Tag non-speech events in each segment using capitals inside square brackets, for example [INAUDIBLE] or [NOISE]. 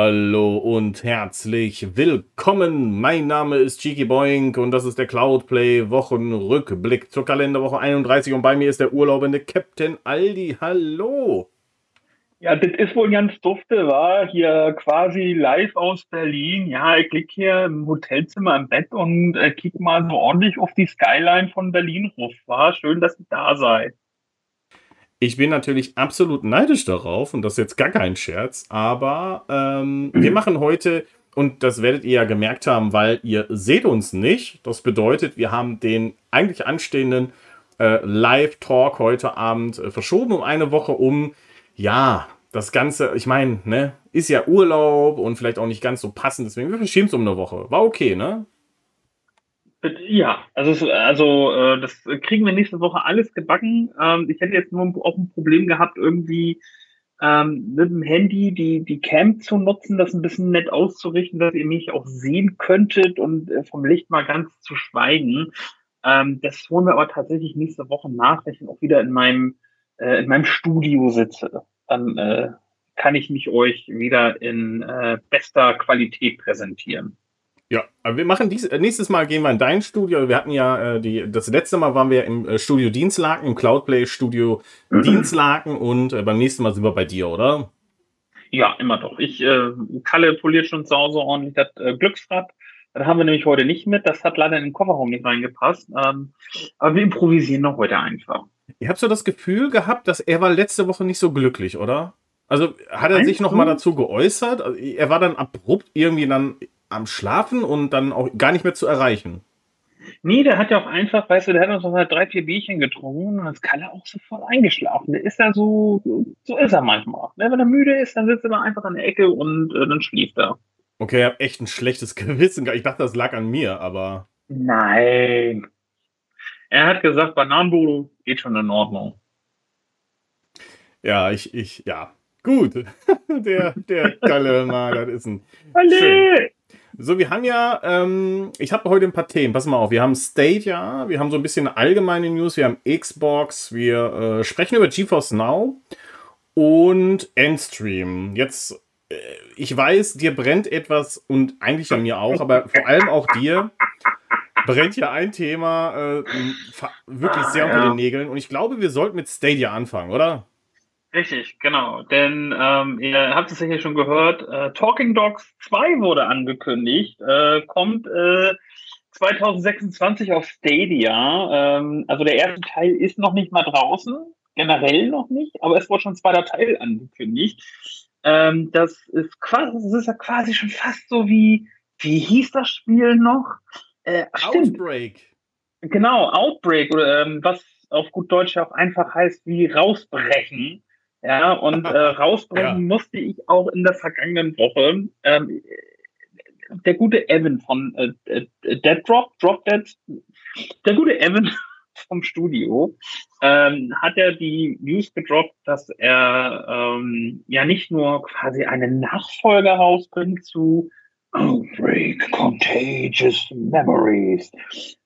Hallo und herzlich willkommen. Mein Name ist Cheeky Boink und das ist der Cloudplay Wochenrückblick zur Kalenderwoche 31 und bei mir ist der urlaubende Captain Aldi. Hallo. Ja, das ist wohl ganz dufte, war hier quasi live aus Berlin. Ja, ich lieg hier im Hotelzimmer im Bett und äh, kick mal so ordentlich auf die Skyline von Berlin ruf. War schön, dass ihr da seid. Ich bin natürlich absolut neidisch darauf und das ist jetzt gar kein Scherz, aber ähm, wir machen heute, und das werdet ihr ja gemerkt haben, weil ihr seht uns nicht. Das bedeutet, wir haben den eigentlich anstehenden äh, Live-Talk heute Abend äh, verschoben um eine Woche um. Ja, das Ganze, ich meine, ne, ist ja Urlaub und vielleicht auch nicht ganz so passend, deswegen wir verschieben es um eine Woche. War okay, ne? Ja, also, also äh, das kriegen wir nächste Woche alles gebacken. Ähm, ich hätte jetzt nur auch ein Problem gehabt, irgendwie ähm, mit dem Handy die, die Cam zu nutzen, das ein bisschen nett auszurichten, dass ihr mich auch sehen könntet und äh, vom Licht mal ganz zu schweigen. Ähm, das holen wir aber tatsächlich nächste Woche nach, wenn ich auch wieder in meinem, äh, in meinem Studio sitze. Dann kann ich mich euch wieder in bester Qualität präsentieren. Ja, aber wir machen dies, äh, nächstes Mal gehen wir in dein Studio. Wir hatten ja äh, die, das letzte Mal waren wir im äh, Studio Dienstlaken, im Cloudplay Studio mhm. Dienstlaken und äh, beim nächsten Mal sind wir bei dir, oder? Ja, immer doch. Ich, äh, Kalle poliert schon zu Hause ordentlich das äh, Glücksrad. Das haben wir nämlich heute nicht mit. Das hat leider in den Kofferraum nicht reingepasst. Ähm, aber wir improvisieren noch heute einfach. Ihr habt so das Gefühl gehabt, dass er war letzte Woche nicht so glücklich, oder? Also hat er sich noch mal dazu geäußert? Also, er war dann abrupt irgendwie dann am Schlafen und dann auch gar nicht mehr zu erreichen. Nee, der hat ja auch einfach, weißt du, der hat uns noch mal drei, vier Bierchen getrunken und das kann er auch sofort eingeschlafen. Der ist ja so, so ist er manchmal. Ne? Wenn er müde ist, dann sitzt er einfach an der Ecke und äh, dann schläft er. Okay, ich habe echt ein schlechtes [LAUGHS] Gewissen. Ich dachte, das lag an mir, aber. Nein. Er hat gesagt, Bananenbodo geht schon in Ordnung. Ja, ich, ich, ja. Gut. [LAUGHS] der, der Kalle mal, das ist ein. Schön. So, wir haben ja, ähm, ich habe heute ein paar Themen. Pass mal auf, wir haben Stadia, wir haben so ein bisschen allgemeine News, wir haben Xbox, wir äh, sprechen über GeForce Now und Endstream. Jetzt, äh, ich weiß, dir brennt etwas und eigentlich an mir auch, aber vor allem auch dir brennt ja ein Thema äh, wirklich sehr unter den Nägeln und ich glaube, wir sollten mit Stadia anfangen, oder? Richtig, genau. Denn ähm, ihr habt es ja hier schon gehört, äh, Talking Dogs 2 wurde angekündigt, äh, kommt äh, 2026 auf Stadia. Ähm, also der erste Teil ist noch nicht mal draußen, generell noch nicht, aber es wurde schon ein zweiter Teil angekündigt. Ähm, das ist quasi, das ist ja quasi schon fast so wie, wie hieß das Spiel noch? Äh, Outbreak. Genau, Outbreak, oder ähm, was auf gut Deutsch auch einfach heißt wie rausbrechen. Ja, und äh, [LAUGHS] rausbringen ja. musste ich auch in der vergangenen Woche. Ähm, der gute Evan von äh, äh, Dead Drop, Drop Dead, der gute Evan [LAUGHS] vom Studio ähm, hat er die News gedroppt, dass er ähm, ja nicht nur quasi einen Nachfolger rausbringt zu Outbreak Contagious Memories,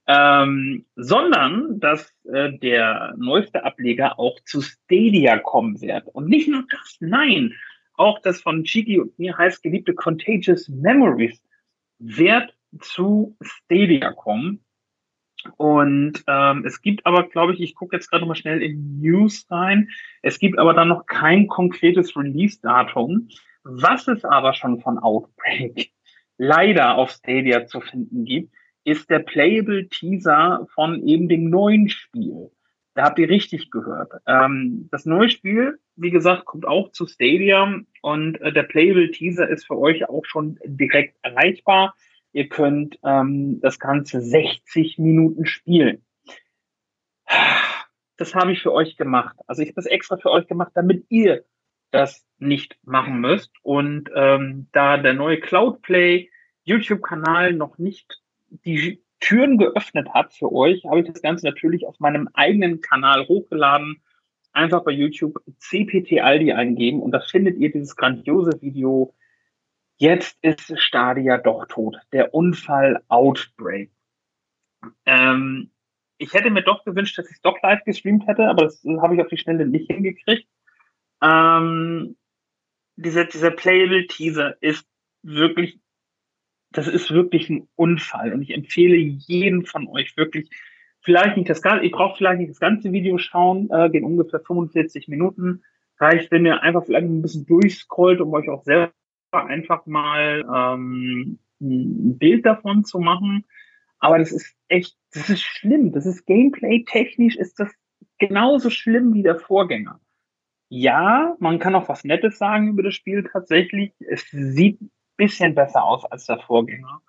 ähm, sondern dass äh, der neueste Ableger auch zu Stadia kommen wird. Und nicht nur das, nein, auch das von Chiki und mir heißt geliebte Contagious Memories wird zu Stadia kommen. Und ähm, es gibt aber, glaube ich, ich gucke jetzt gerade mal schnell in News rein, es gibt aber dann noch kein konkretes Release-Datum. Was es aber schon von Outbreak [LAUGHS] leider auf Stadia zu finden gibt, ist der Playable Teaser von eben dem neuen Spiel. Da habt ihr richtig gehört. Ähm, das neue Spiel, wie gesagt, kommt auch zu Stadia und äh, der Playable Teaser ist für euch auch schon direkt erreichbar. Ihr könnt ähm, das Ganze 60 Minuten spielen. Das habe ich für euch gemacht. Also ich habe das extra für euch gemacht, damit ihr das nicht machen müsst. Und ähm, da der neue Cloudplay YouTube-Kanal noch nicht die Türen geöffnet hat für euch, habe ich das Ganze natürlich auf meinem eigenen Kanal hochgeladen. Einfach bei YouTube CPT Aldi eingeben und da findet ihr dieses grandiose Video. Jetzt ist Stadia doch tot. Der Unfall Outbreak. Ähm, ich hätte mir doch gewünscht, dass ich es doch live gestreamt hätte, aber das habe ich auf die Schnelle nicht hingekriegt. Ähm, dieser, dieser Playable Teaser ist wirklich, das ist wirklich ein Unfall. Und ich empfehle jedem von euch wirklich, vielleicht nicht das ganze, ich brauche vielleicht nicht das ganze Video schauen, äh, gehen ungefähr 45 Minuten. Reicht, wenn ihr einfach vielleicht ein bisschen durchscrollt, um euch auch selber einfach mal ähm, ein Bild davon zu machen. Aber das ist echt, das ist schlimm. Das ist gameplay-technisch ist das genauso schlimm wie der Vorgänger. Ja, man kann auch was Nettes sagen über das Spiel tatsächlich. Es sieht bisschen besser aus als der Vorgänger.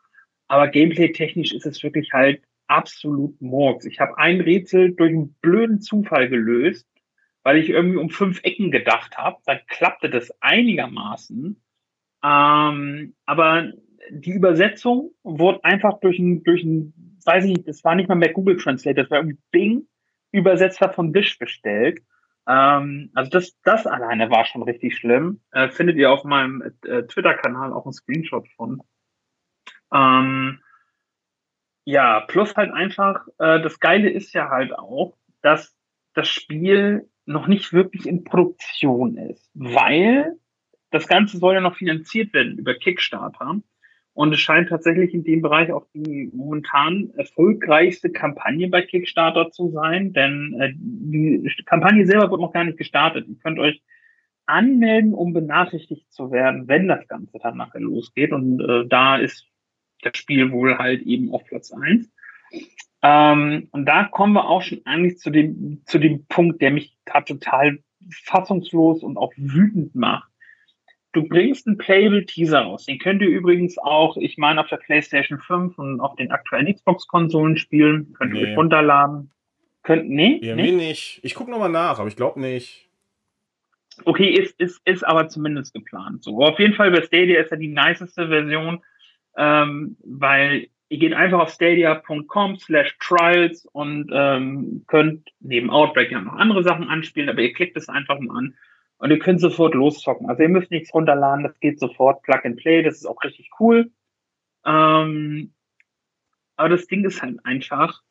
Aber gameplay-technisch ist es wirklich halt absolut Murks. Ich habe ein Rätsel durch einen blöden Zufall gelöst, weil ich irgendwie um fünf Ecken gedacht habe. Dann klappte das einigermaßen. Ähm, aber die Übersetzung wurde einfach durch ein, durch ein, weiß ich nicht, das war nicht mal mehr Google Translate, das war irgendwie Bing Übersetzer von Wish bestellt. Ähm, also das, das alleine war schon richtig schlimm. Äh, findet ihr auf meinem äh, Twitter-Kanal auch einen Screenshot von. Ähm, ja, plus halt einfach, äh, das Geile ist ja halt auch, dass das Spiel noch nicht wirklich in Produktion ist, weil das Ganze soll ja noch finanziert werden über Kickstarter. Und es scheint tatsächlich in dem Bereich auch die momentan erfolgreichste Kampagne bei Kickstarter zu sein, denn äh, die Kampagne selber wird noch gar nicht gestartet. Ihr könnt euch anmelden, um benachrichtigt zu werden, wenn das Ganze dann nachher losgeht. Und äh, da ist das Spiel wohl halt eben auf Platz eins. Ähm, und da kommen wir auch schon eigentlich zu dem, zu dem Punkt, der mich total fassungslos und auch wütend macht du bringst einen Playable Teaser raus. Den könnt ihr übrigens auch, ich meine, auf der PlayStation 5 und auf den aktuellen Xbox-Konsolen spielen. Könnt ihr nee. runterladen. Könnt, nee? Irgendwie nee? nicht. Ich gucke nochmal nach, aber ich glaube nicht. Okay, ist, ist, ist aber zumindest geplant. So, auf jeden Fall bei Stadia ist ja die niceste Version, ähm, weil ihr geht einfach auf stadia.com slash trials und ähm, könnt neben Outbreak ja noch andere Sachen anspielen, aber ihr klickt es einfach mal an und ihr könnt sofort loszocken. Also ihr müsst nichts runterladen, das geht sofort Plug and Play, das ist auch richtig cool. Ähm, aber das Ding ist halt einfach,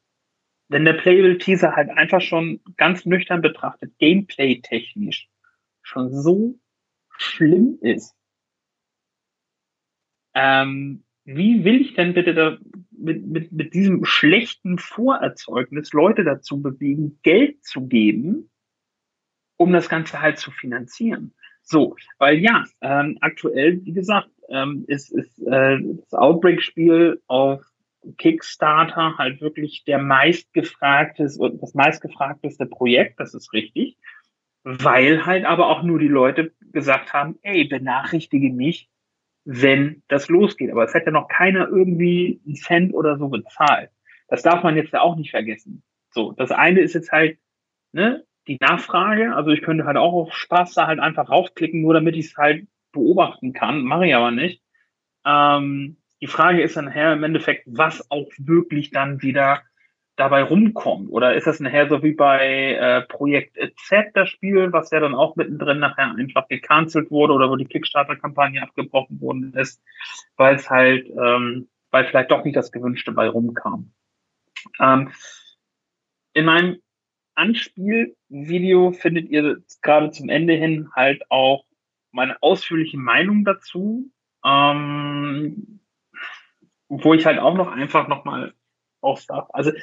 wenn der Playable Teaser halt einfach schon ganz nüchtern betrachtet, Gameplay-technisch schon so schlimm ist, ähm, wie will ich denn bitte da mit, mit, mit diesem schlechten Vorerzeugnis Leute dazu bewegen, Geld zu geben, um das Ganze halt zu finanzieren. So, weil ja, ähm, aktuell, wie gesagt, ähm, ist, ist äh, das Outbreak-Spiel auf Kickstarter halt wirklich der meistgefragtes und das meistgefragteste Projekt, das ist richtig, weil halt aber auch nur die Leute gesagt haben, ey, benachrichtige mich, wenn das losgeht. Aber es hat ja noch keiner irgendwie einen Cent oder so bezahlt. Das darf man jetzt ja auch nicht vergessen. So, das eine ist jetzt halt, ne, die Nachfrage. Also ich könnte halt auch auf Spaß da halt einfach raufklicken, nur damit ich es halt beobachten kann. Mache ich aber nicht. Ähm, die Frage ist dann nachher im Endeffekt, was auch wirklich dann wieder dabei rumkommt. Oder ist das nachher so wie bei äh, Projekt Z das Spiel, was ja dann auch mittendrin nachher einfach gecancelt wurde oder wo die Kickstarter-Kampagne abgebrochen worden ist, weil es halt, ähm, weil vielleicht doch nicht das Gewünschte bei rumkam. Ähm, in meinem Anspielvideo findet ihr gerade zum Ende hin halt auch meine ausführliche Meinung dazu, ähm, wo ich halt auch noch einfach nochmal aufsag. Also äh,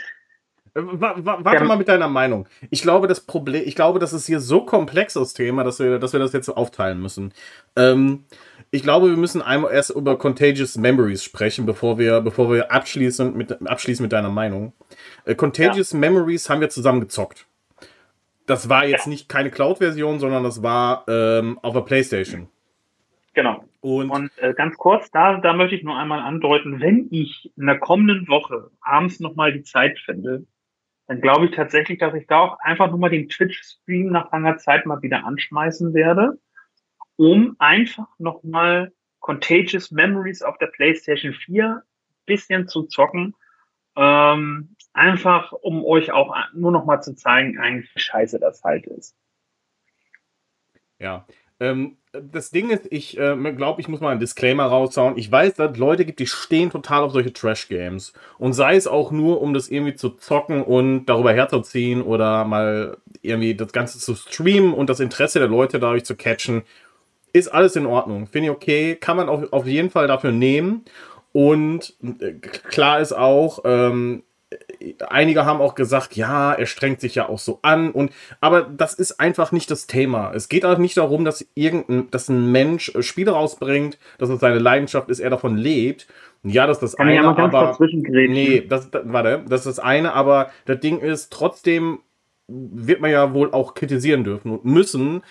Warte mal mit deiner Meinung. Ich glaube, das Problem, ich glaube, das ist hier so komplex das Thema, dass wir, dass wir das jetzt aufteilen müssen. Ähm, ich glaube, wir müssen einmal erst über Contagious Memories sprechen, bevor wir, bevor wir abschließen mit, abschließen mit deiner Meinung. Äh, Contagious ja. Memories haben wir zusammen gezockt. Das war jetzt ja. nicht keine Cloud-Version, sondern das war ähm, auf der PlayStation. Genau. Und, Und äh, ganz kurz, da, da möchte ich nur einmal andeuten, wenn ich in der kommenden Woche abends nochmal die Zeit finde, dann glaube ich tatsächlich, dass ich da auch einfach nur mal den Twitch-Stream nach langer Zeit mal wieder anschmeißen werde um einfach nochmal Contagious Memories auf der PlayStation 4 bisschen zu zocken. Ähm, einfach, um euch auch nur noch mal zu zeigen, eigentlich wie scheiße das halt ist. Ja. Ähm, das Ding ist, ich äh, glaube, ich muss mal einen Disclaimer raushauen. Ich weiß, dass es Leute gibt, die stehen total auf solche Trash-Games. Und sei es auch nur, um das irgendwie zu zocken und darüber herzuziehen oder mal irgendwie das Ganze zu streamen und das Interesse der Leute dadurch zu catchen, ist alles in Ordnung. Finde ich okay. Kann man auf, auf jeden Fall dafür nehmen. Und äh, klar ist auch, ähm, einige haben auch gesagt, ja, er strengt sich ja auch so an und aber das ist einfach nicht das Thema. Es geht auch nicht darum, dass irgendein, dass ein Mensch äh, Spiele rausbringt, dass es seine Leidenschaft ist, er davon lebt. Ja, das ist das eine, ja aber nee, das, das warte, das ist das eine, aber das Ding ist trotzdem wird man ja wohl auch kritisieren dürfen und müssen.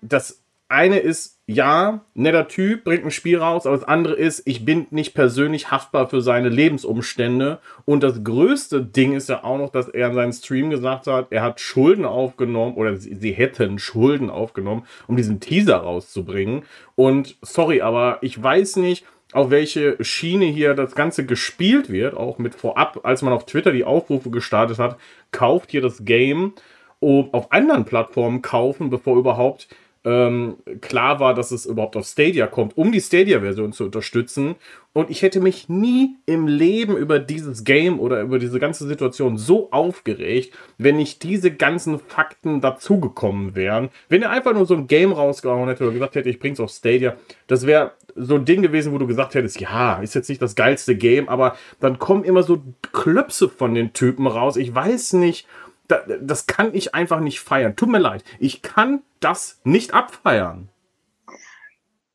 Das eine ist, ja, netter Typ, bringt ein Spiel raus, aber das andere ist, ich bin nicht persönlich haftbar für seine Lebensumstände. Und das größte Ding ist ja auch noch, dass er in seinem Stream gesagt hat, er hat Schulden aufgenommen oder sie, hätten Schulden aufgenommen, um diesen Teaser rauszubringen. Und sorry, aber ich weiß nicht, auf welche Schiene hier das Ganze gespielt wird, auch mit vorab, als man auf Twitter die Aufrufe gestartet hat, kauft hier das Game, auf anderen Plattformen kaufen, bevor überhaupt ähm, klar war, dass es überhaupt auf Stadia kommt, um die Stadia-Version zu unterstützen. Und ich hätte mich nie im Leben über dieses Game oder über diese ganze Situation so aufgeregt, wenn nicht diese ganzen Fakten dazugekommen wären. Wenn er einfach nur so ein Game rausgehauen hätte oder gesagt hätte, ich bring's auf Stadia, das wäre so ein Ding gewesen, wo du gesagt hättest, ja, ist jetzt nicht das geilste Game, aber dann kommen immer so Klöpse von den Typen raus. Ich weiß nicht, das kann ich einfach nicht feiern. Tut mir leid. Ich kann das nicht abfeiern.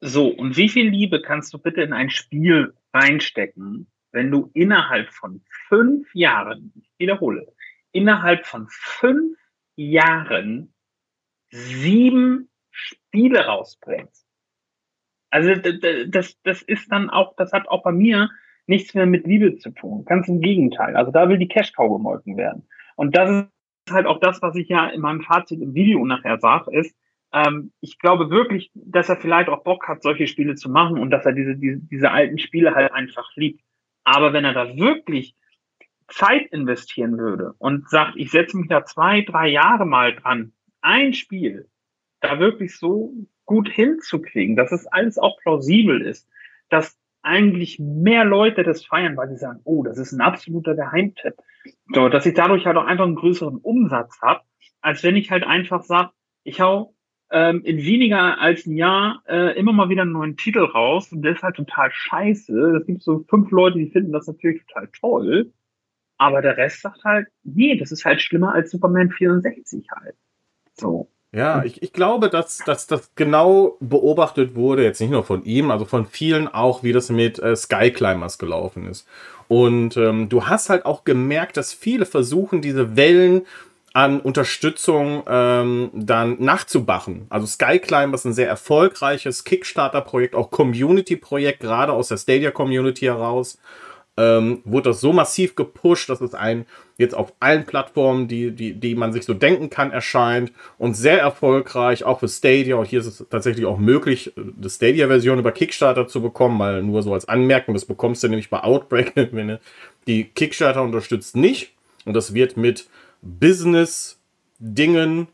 So, und wie viel Liebe kannst du bitte in ein Spiel reinstecken, wenn du innerhalb von fünf Jahren, ich wiederhole, innerhalb von fünf Jahren sieben Spiele rausbringst? Also das, das ist dann auch, das hat auch bei mir nichts mehr mit Liebe zu tun. Ganz im Gegenteil. Also da will die Cash-Cow gemolken werden. Und das ist halt auch das, was ich ja in meinem Fazit im Video nachher sage, ist, ähm, ich glaube wirklich, dass er vielleicht auch Bock hat, solche Spiele zu machen und dass er diese, diese, diese alten Spiele halt einfach liebt. Aber wenn er da wirklich Zeit investieren würde und sagt, ich setze mich da zwei, drei Jahre mal dran, ein Spiel da wirklich so gut hinzukriegen, dass es alles auch plausibel ist, dass eigentlich mehr Leute das feiern, weil sie sagen, oh, das ist ein absoluter Geheimtipp. So, dass ich dadurch halt auch einfach einen größeren Umsatz habe, als wenn ich halt einfach sage, ich hau ähm, in weniger als ein Jahr äh, immer mal wieder einen neuen Titel raus und der ist halt total scheiße. Es gibt so fünf Leute, die finden das natürlich total toll, aber der Rest sagt halt, nee, das ist halt schlimmer als Superman 64 halt. So. Ja, ich, ich glaube, dass, dass das genau beobachtet wurde, jetzt nicht nur von ihm, also von vielen auch, wie das mit äh, Skyclimbers gelaufen ist. Und ähm, du hast halt auch gemerkt, dass viele versuchen, diese Wellen an Unterstützung ähm, dann nachzubachen. Also Skyclimbers ist ein sehr erfolgreiches Kickstarter-Projekt, auch Community-Projekt, gerade aus der Stadia-Community heraus ähm, wurde das so massiv gepusht, dass es ein jetzt auf allen Plattformen, die, die, die man sich so denken kann, erscheint und sehr erfolgreich, auch für Stadia. Und hier ist es tatsächlich auch möglich, die Stadia-Version über Kickstarter zu bekommen, mal nur so als Anmerkung, das bekommst du nämlich bei Outbreak, [LAUGHS] wenn die Kickstarter unterstützt nicht. Und das wird mit Business-Dingen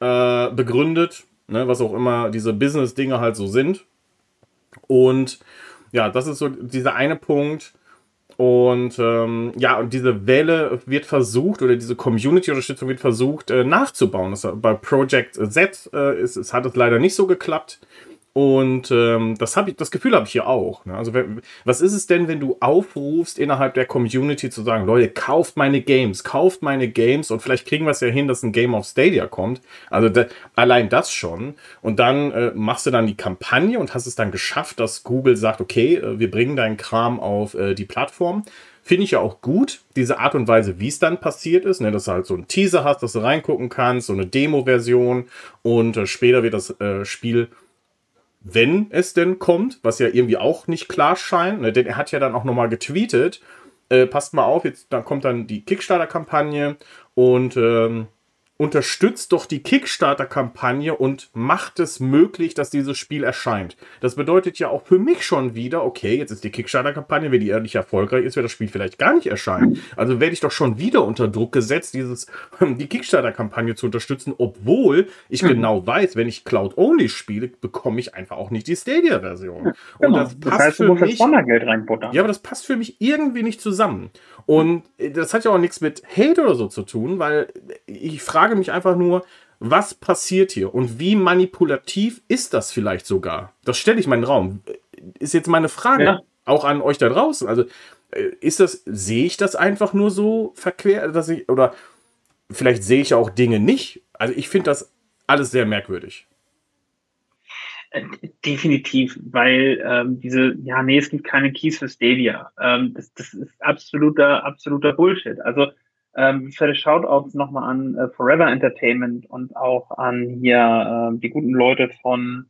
äh, begründet, ne, was auch immer diese Business-Dinge halt so sind. Und ja, das ist so dieser eine Punkt und ähm, ja, und diese Welle wird versucht, oder diese Community-Unterstützung wird versucht äh, nachzubauen. Das, bei Project Z äh, ist, ist, hat es leider nicht so geklappt. Und ähm, das, hab ich, das Gefühl habe ich hier auch. Ne? Also, was ist es denn, wenn du aufrufst, innerhalb der Community zu sagen, Leute, kauft meine Games, kauft meine Games und vielleicht kriegen wir es ja hin, dass ein Game auf Stadia kommt. Also da, allein das schon. Und dann äh, machst du dann die Kampagne und hast es dann geschafft, dass Google sagt, okay, äh, wir bringen deinen Kram auf äh, die Plattform. Finde ich ja auch gut, diese Art und Weise, wie es dann passiert ist, ne, dass du halt so einen Teaser hast, dass du reingucken kannst, so eine Demo-Version und äh, später wird das äh, Spiel wenn es denn kommt, was ja irgendwie auch nicht klar scheint, ne? denn er hat ja dann auch nochmal getweetet, äh, passt mal auf, jetzt da kommt dann die Kickstarter-Kampagne und ähm, unterstützt doch die Kickstarter-Kampagne und macht es möglich, dass dieses Spiel erscheint. Das bedeutet ja auch für mich schon wieder, okay, jetzt ist die Kickstarter-Kampagne, wenn die ehrlich erfolgreich ist, wird das Spiel vielleicht gar nicht erscheinen. Also werde ich doch schon wieder unter Druck gesetzt, dieses, die Kickstarter-Kampagne zu unterstützen, obwohl ich mhm. genau weiß, wenn ich Cloud-Only spiele, bekomme ich einfach auch nicht die Stadia-Version. Ja, genau. Und das passt das heißt, für mich. Ja, aber das passt für mich irgendwie nicht zusammen. Und das hat ja auch nichts mit Hate oder so zu tun, weil ich frage mich einfach nur, was passiert hier und wie manipulativ ist das vielleicht sogar? Das stelle ich meinen Raum. Ist jetzt meine Frage ja. auch an euch da draußen. Also äh, ist das, sehe ich das einfach nur so verquer, dass ich, oder vielleicht sehe ich auch Dinge nicht. Also ich finde das alles sehr merkwürdig. Äh, definitiv, weil ähm, diese, ja, nee, es gibt keine Keys für Stadia. Ähm, das, das ist absoluter, absoluter Bullshit. Also ähm, für Shoutouts nochmal an äh, Forever Entertainment und auch an hier äh, die guten Leute von,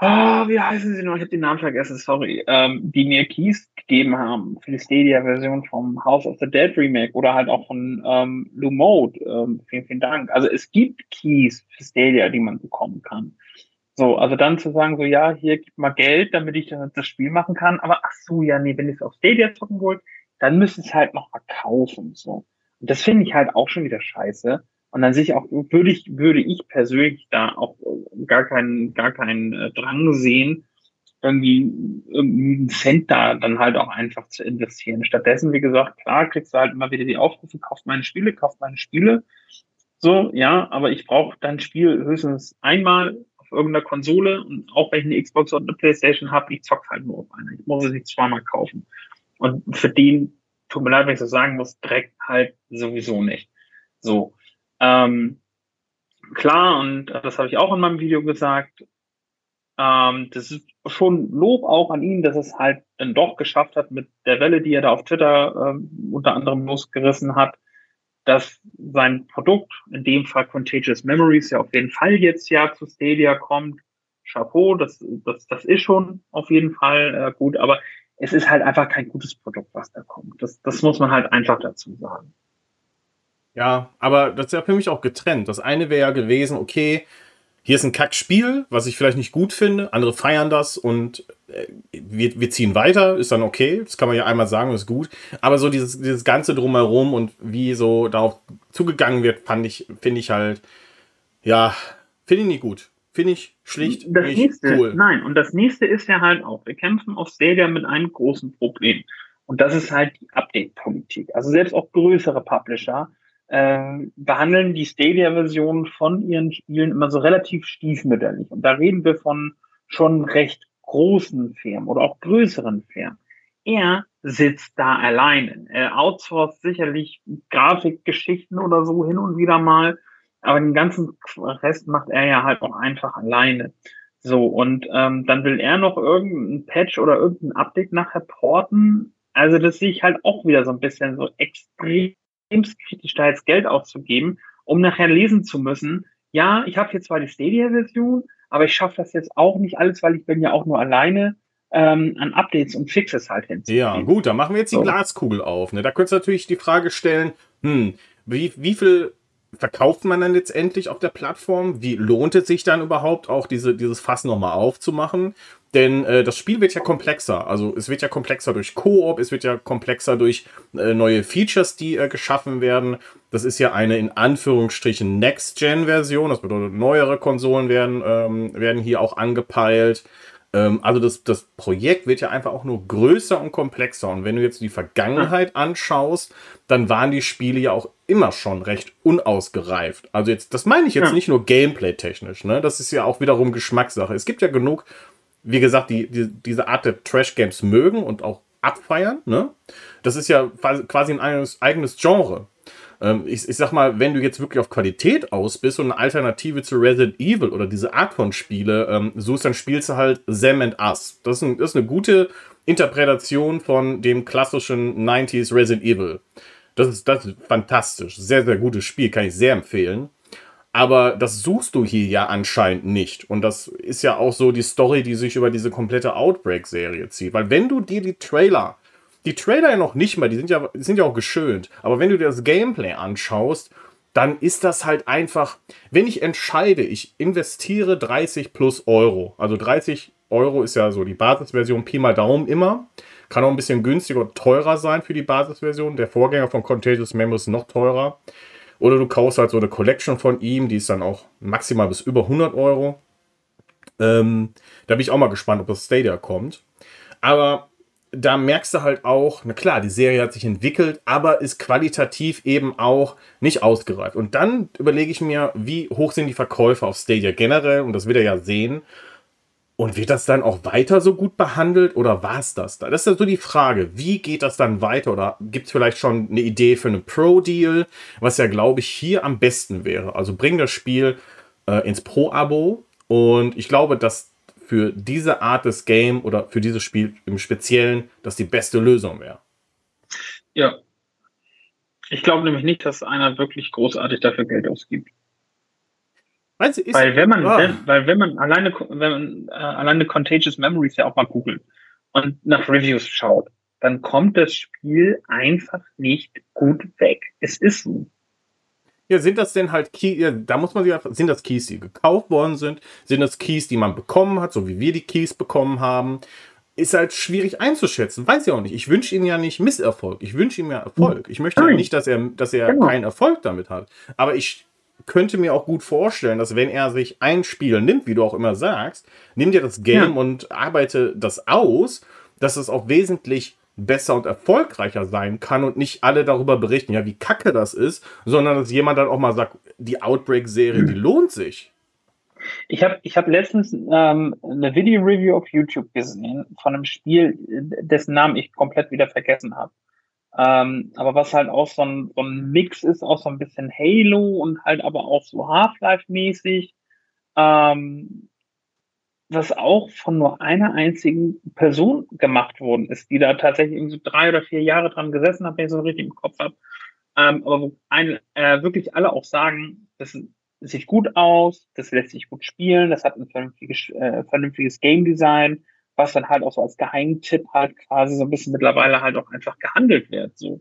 oh, wie heißen sie noch? Ich habe den Namen vergessen, sorry. Ähm, die mir Keys gegeben haben für die Stadia-Version vom House of the Dead Remake oder halt auch von ähm, Lumode. Ähm, vielen, vielen Dank. Also es gibt Keys für Stadia, die man bekommen kann. So, also dann zu sagen, so ja, hier gib mal Geld, damit ich das Spiel machen kann, aber ach so, ja, nee, wenn ich es auf Stadia zocken wollt, dann müsste es halt noch verkaufen. So. Und das finde ich halt auch schon wieder scheiße. Und dann sich auch, würde ich, würde ich persönlich da auch gar keinen, gar keinen äh, Drang sehen, irgendwie irgendeinen Cent da dann halt auch einfach zu investieren. Stattdessen, wie gesagt, klar, kriegst du halt immer wieder die Aufrufe, kauft meine Spiele, kauft meine Spiele. So, ja, aber ich brauche dein Spiel höchstens einmal irgendeiner Konsole und auch wenn ich eine Xbox oder eine Playstation habe, ich zock halt nur auf einer. Ich muss es nicht zweimal kaufen. Und für den, tut mir leid, wenn ich so sagen muss, direkt halt sowieso nicht. So. Ähm, klar, und das habe ich auch in meinem Video gesagt, ähm, das ist schon Lob auch an ihn, dass es halt dann doch geschafft hat mit der Welle, die er da auf Twitter ähm, unter anderem losgerissen hat, dass sein Produkt, in dem Fall Contagious Memories, ja auf jeden Fall jetzt ja zu Stadia kommt. Chapeau, das, das, das ist schon auf jeden Fall äh, gut, aber es ist halt einfach kein gutes Produkt, was da kommt. Das, das muss man halt einfach dazu sagen. Ja, aber das ist ja für mich auch getrennt. Das eine wäre ja gewesen, okay, hier ist ein Kackspiel, was ich vielleicht nicht gut finde, andere feiern das und äh, wir, wir ziehen weiter, ist dann okay, das kann man ja einmal sagen, ist gut. Aber so dieses, dieses Ganze drumherum und wie so darauf zugegangen wird, fand ich, finde ich halt, ja, finde ich nicht gut. Finde ich schlicht das nicht nächste, cool. Nein, und das nächste ist ja halt auch, wir kämpfen auf Stadia mit einem großen Problem. Und das ist halt die Update-Politik. Also selbst auch größere Publisher äh, behandeln die Stadia-Version von ihren Spielen immer so relativ stiefmütterlich. Und da reden wir von schon recht großen Firmen oder auch größeren Firmen. Er sitzt da alleine. Er outsourced sicherlich Grafikgeschichten oder so hin und wieder mal, aber den ganzen Rest macht er ja halt auch einfach alleine. So, und ähm, dann will er noch irgendein Patch oder irgendein Update nachher porten. Also das sehe ich halt auch wieder so ein bisschen so extrem kritisch da jetzt Geld auszugeben, um nachher lesen zu müssen, ja, ich habe jetzt zwar die Stadia-Version, aber ich schaffe das jetzt auch nicht alles, weil ich bin ja auch nur alleine ähm, an Updates und Fixes halt hin. Ja, gut, dann machen wir jetzt die so. Glaskugel auf. Ne? Da könntest du natürlich die Frage stellen, hm, wie, wie viel verkauft man dann letztendlich auf der Plattform? Wie lohnt es sich dann überhaupt auch, diese, dieses Fass nochmal aufzumachen? Denn äh, das Spiel wird ja komplexer. Also es wird ja komplexer durch Koop, es wird ja komplexer durch äh, neue Features, die äh, geschaffen werden. Das ist ja eine in Anführungsstrichen Next-Gen-Version. Das bedeutet, neuere Konsolen werden, ähm, werden hier auch angepeilt. Ähm, also das, das Projekt wird ja einfach auch nur größer und komplexer. Und wenn du jetzt die Vergangenheit anschaust, dann waren die Spiele ja auch immer schon recht unausgereift. Also jetzt, das meine ich jetzt ja. nicht nur gameplay-technisch, ne? Das ist ja auch wiederum Geschmackssache. Es gibt ja genug wie gesagt, die, die, diese Art der Trash-Games mögen und auch abfeiern. Ne? Das ist ja quasi ein eigenes, eigenes Genre. Ähm, ich, ich sag mal, wenn du jetzt wirklich auf Qualität aus bist und eine Alternative zu Resident Evil oder diese Art von Spiele ähm, suchst, dann spielst du halt Sam and Us. Das ist, ein, das ist eine gute Interpretation von dem klassischen 90s Resident Evil. Das ist, das ist fantastisch. Sehr, sehr gutes Spiel, kann ich sehr empfehlen. Aber das suchst du hier ja anscheinend nicht. Und das ist ja auch so die Story, die sich über diese komplette Outbreak-Serie zieht. Weil wenn du dir die Trailer, die Trailer ja noch nicht mal, die sind ja, die sind ja auch geschönt, aber wenn du dir das Gameplay anschaust, dann ist das halt einfach, wenn ich entscheide, ich investiere 30 plus Euro, also 30 Euro ist ja so die Basisversion Pi mal Daumen immer, kann auch ein bisschen günstiger oder teurer sein für die Basisversion. Der Vorgänger von Contagious Memories ist noch teurer. Oder du kaufst halt so eine Collection von ihm, die ist dann auch maximal bis über 100 Euro. Ähm, da bin ich auch mal gespannt, ob das Stadia kommt. Aber da merkst du halt auch, na klar, die Serie hat sich entwickelt, aber ist qualitativ eben auch nicht ausgereift. Und dann überlege ich mir, wie hoch sind die Verkäufe auf Stadia generell, und das wird er ja sehen. Und wird das dann auch weiter so gut behandelt oder war es das da? Das ist ja so die Frage, wie geht das dann weiter? Oder gibt es vielleicht schon eine Idee für einen Pro-Deal, was ja, glaube ich, hier am besten wäre? Also bring das Spiel äh, ins Pro-Abo und ich glaube, dass für diese Art des Game oder für dieses Spiel im Speziellen das die beste Lösung wäre. Ja. Ich glaube nämlich nicht, dass einer wirklich großartig dafür Geld ausgibt. Weißt du, weil wenn man, ah. wenn, weil wenn man alleine, wenn man äh, alleine Contagious Memories ja auch mal googelt und nach Reviews schaut, dann kommt das Spiel einfach nicht gut weg. Es ist so. Ja, sind das denn halt Keys, ja, da muss man sich einfach, sind das Keys, die gekauft worden sind? Sind das Keys, die man bekommen hat, so wie wir die Keys bekommen haben? Ist halt schwierig einzuschätzen, weiß ich auch nicht. Ich wünsche ihm ja nicht Misserfolg, ich wünsche ihm ja Erfolg. Ich möchte ja nicht, dass er, dass er genau. keinen Erfolg damit hat. Aber ich könnte mir auch gut vorstellen, dass wenn er sich ein Spiel nimmt, wie du auch immer sagst, nimmt er das Game ja. und arbeite das aus, dass es auch wesentlich besser und erfolgreicher sein kann und nicht alle darüber berichten, ja, wie kacke das ist, sondern dass jemand dann auch mal sagt, die Outbreak-Serie, die lohnt sich. Ich habe ich hab letztens ähm, eine Video-Review auf YouTube gesehen von einem Spiel, dessen Namen ich komplett wieder vergessen habe. Ähm, aber was halt auch so ein, so ein Mix ist, auch so ein bisschen Halo und halt aber auch so Half-Life-mäßig. Ähm, was auch von nur einer einzigen Person gemacht worden ist, die da tatsächlich irgendwie so drei oder vier Jahre dran gesessen hat, wenn ich so richtig im Kopf habe. Ähm, aber wo ein, äh, wirklich alle auch sagen, das sieht gut aus, das lässt sich gut spielen, das hat ein vernünftiges, äh, vernünftiges Game Design, was dann halt auch so als Geheimtipp halt quasi so ein bisschen mittlerweile halt auch einfach gehandelt wird. So,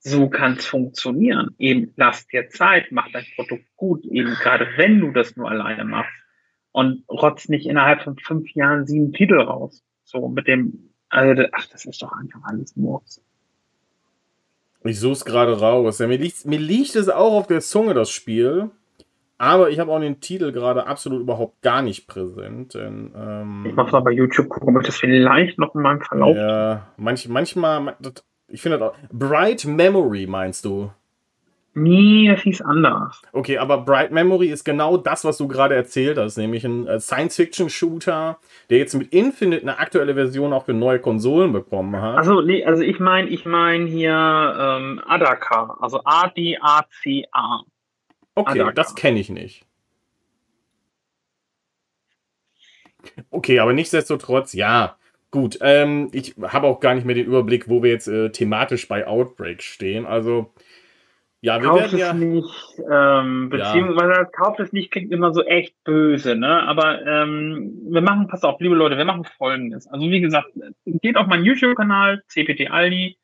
so kann es funktionieren. Eben, lass dir Zeit, mach dein Produkt gut, eben gerade wenn du das nur alleine machst und rotzt nicht innerhalb von fünf Jahren sieben Titel raus. So mit dem, also, ach, das ist doch einfach alles Murks. Ich suche es gerade raus. Ja, mir, liegt, mir liegt es auch auf der Zunge, das Spiel. Aber ich habe auch den Titel gerade absolut überhaupt gar nicht präsent. Denn, ähm, ich mache mal bei YouTube gucken, ob ich das vielleicht noch in meinem Verlauf. Ja, manch, manchmal, ich finde das auch. Bright Memory meinst du? Nee, das hieß anders. Okay, aber Bright Memory ist genau das, was du gerade erzählt hast, nämlich ein äh, Science-Fiction-Shooter, der jetzt mit Infinite eine aktuelle Version auch für neue Konsolen bekommen hat. Also, nee, also ich meine, ich meine hier ähm, Adaka, also A-D-A-C-A. Okay, Adaka. das kenne ich nicht. Okay, aber nichtsdestotrotz, ja. Gut, ähm, ich habe auch gar nicht mehr den Überblick, wo wir jetzt äh, thematisch bei Outbreak stehen. Also, ja, wir kauft werden ja. Es nicht, ähm, beziehungsweise ja. kauft es nicht klingt immer so echt böse, ne? Aber ähm, wir machen, pass auf, liebe Leute, wir machen folgendes. Also wie gesagt, geht auf meinen YouTube-Kanal, CPT Aldi,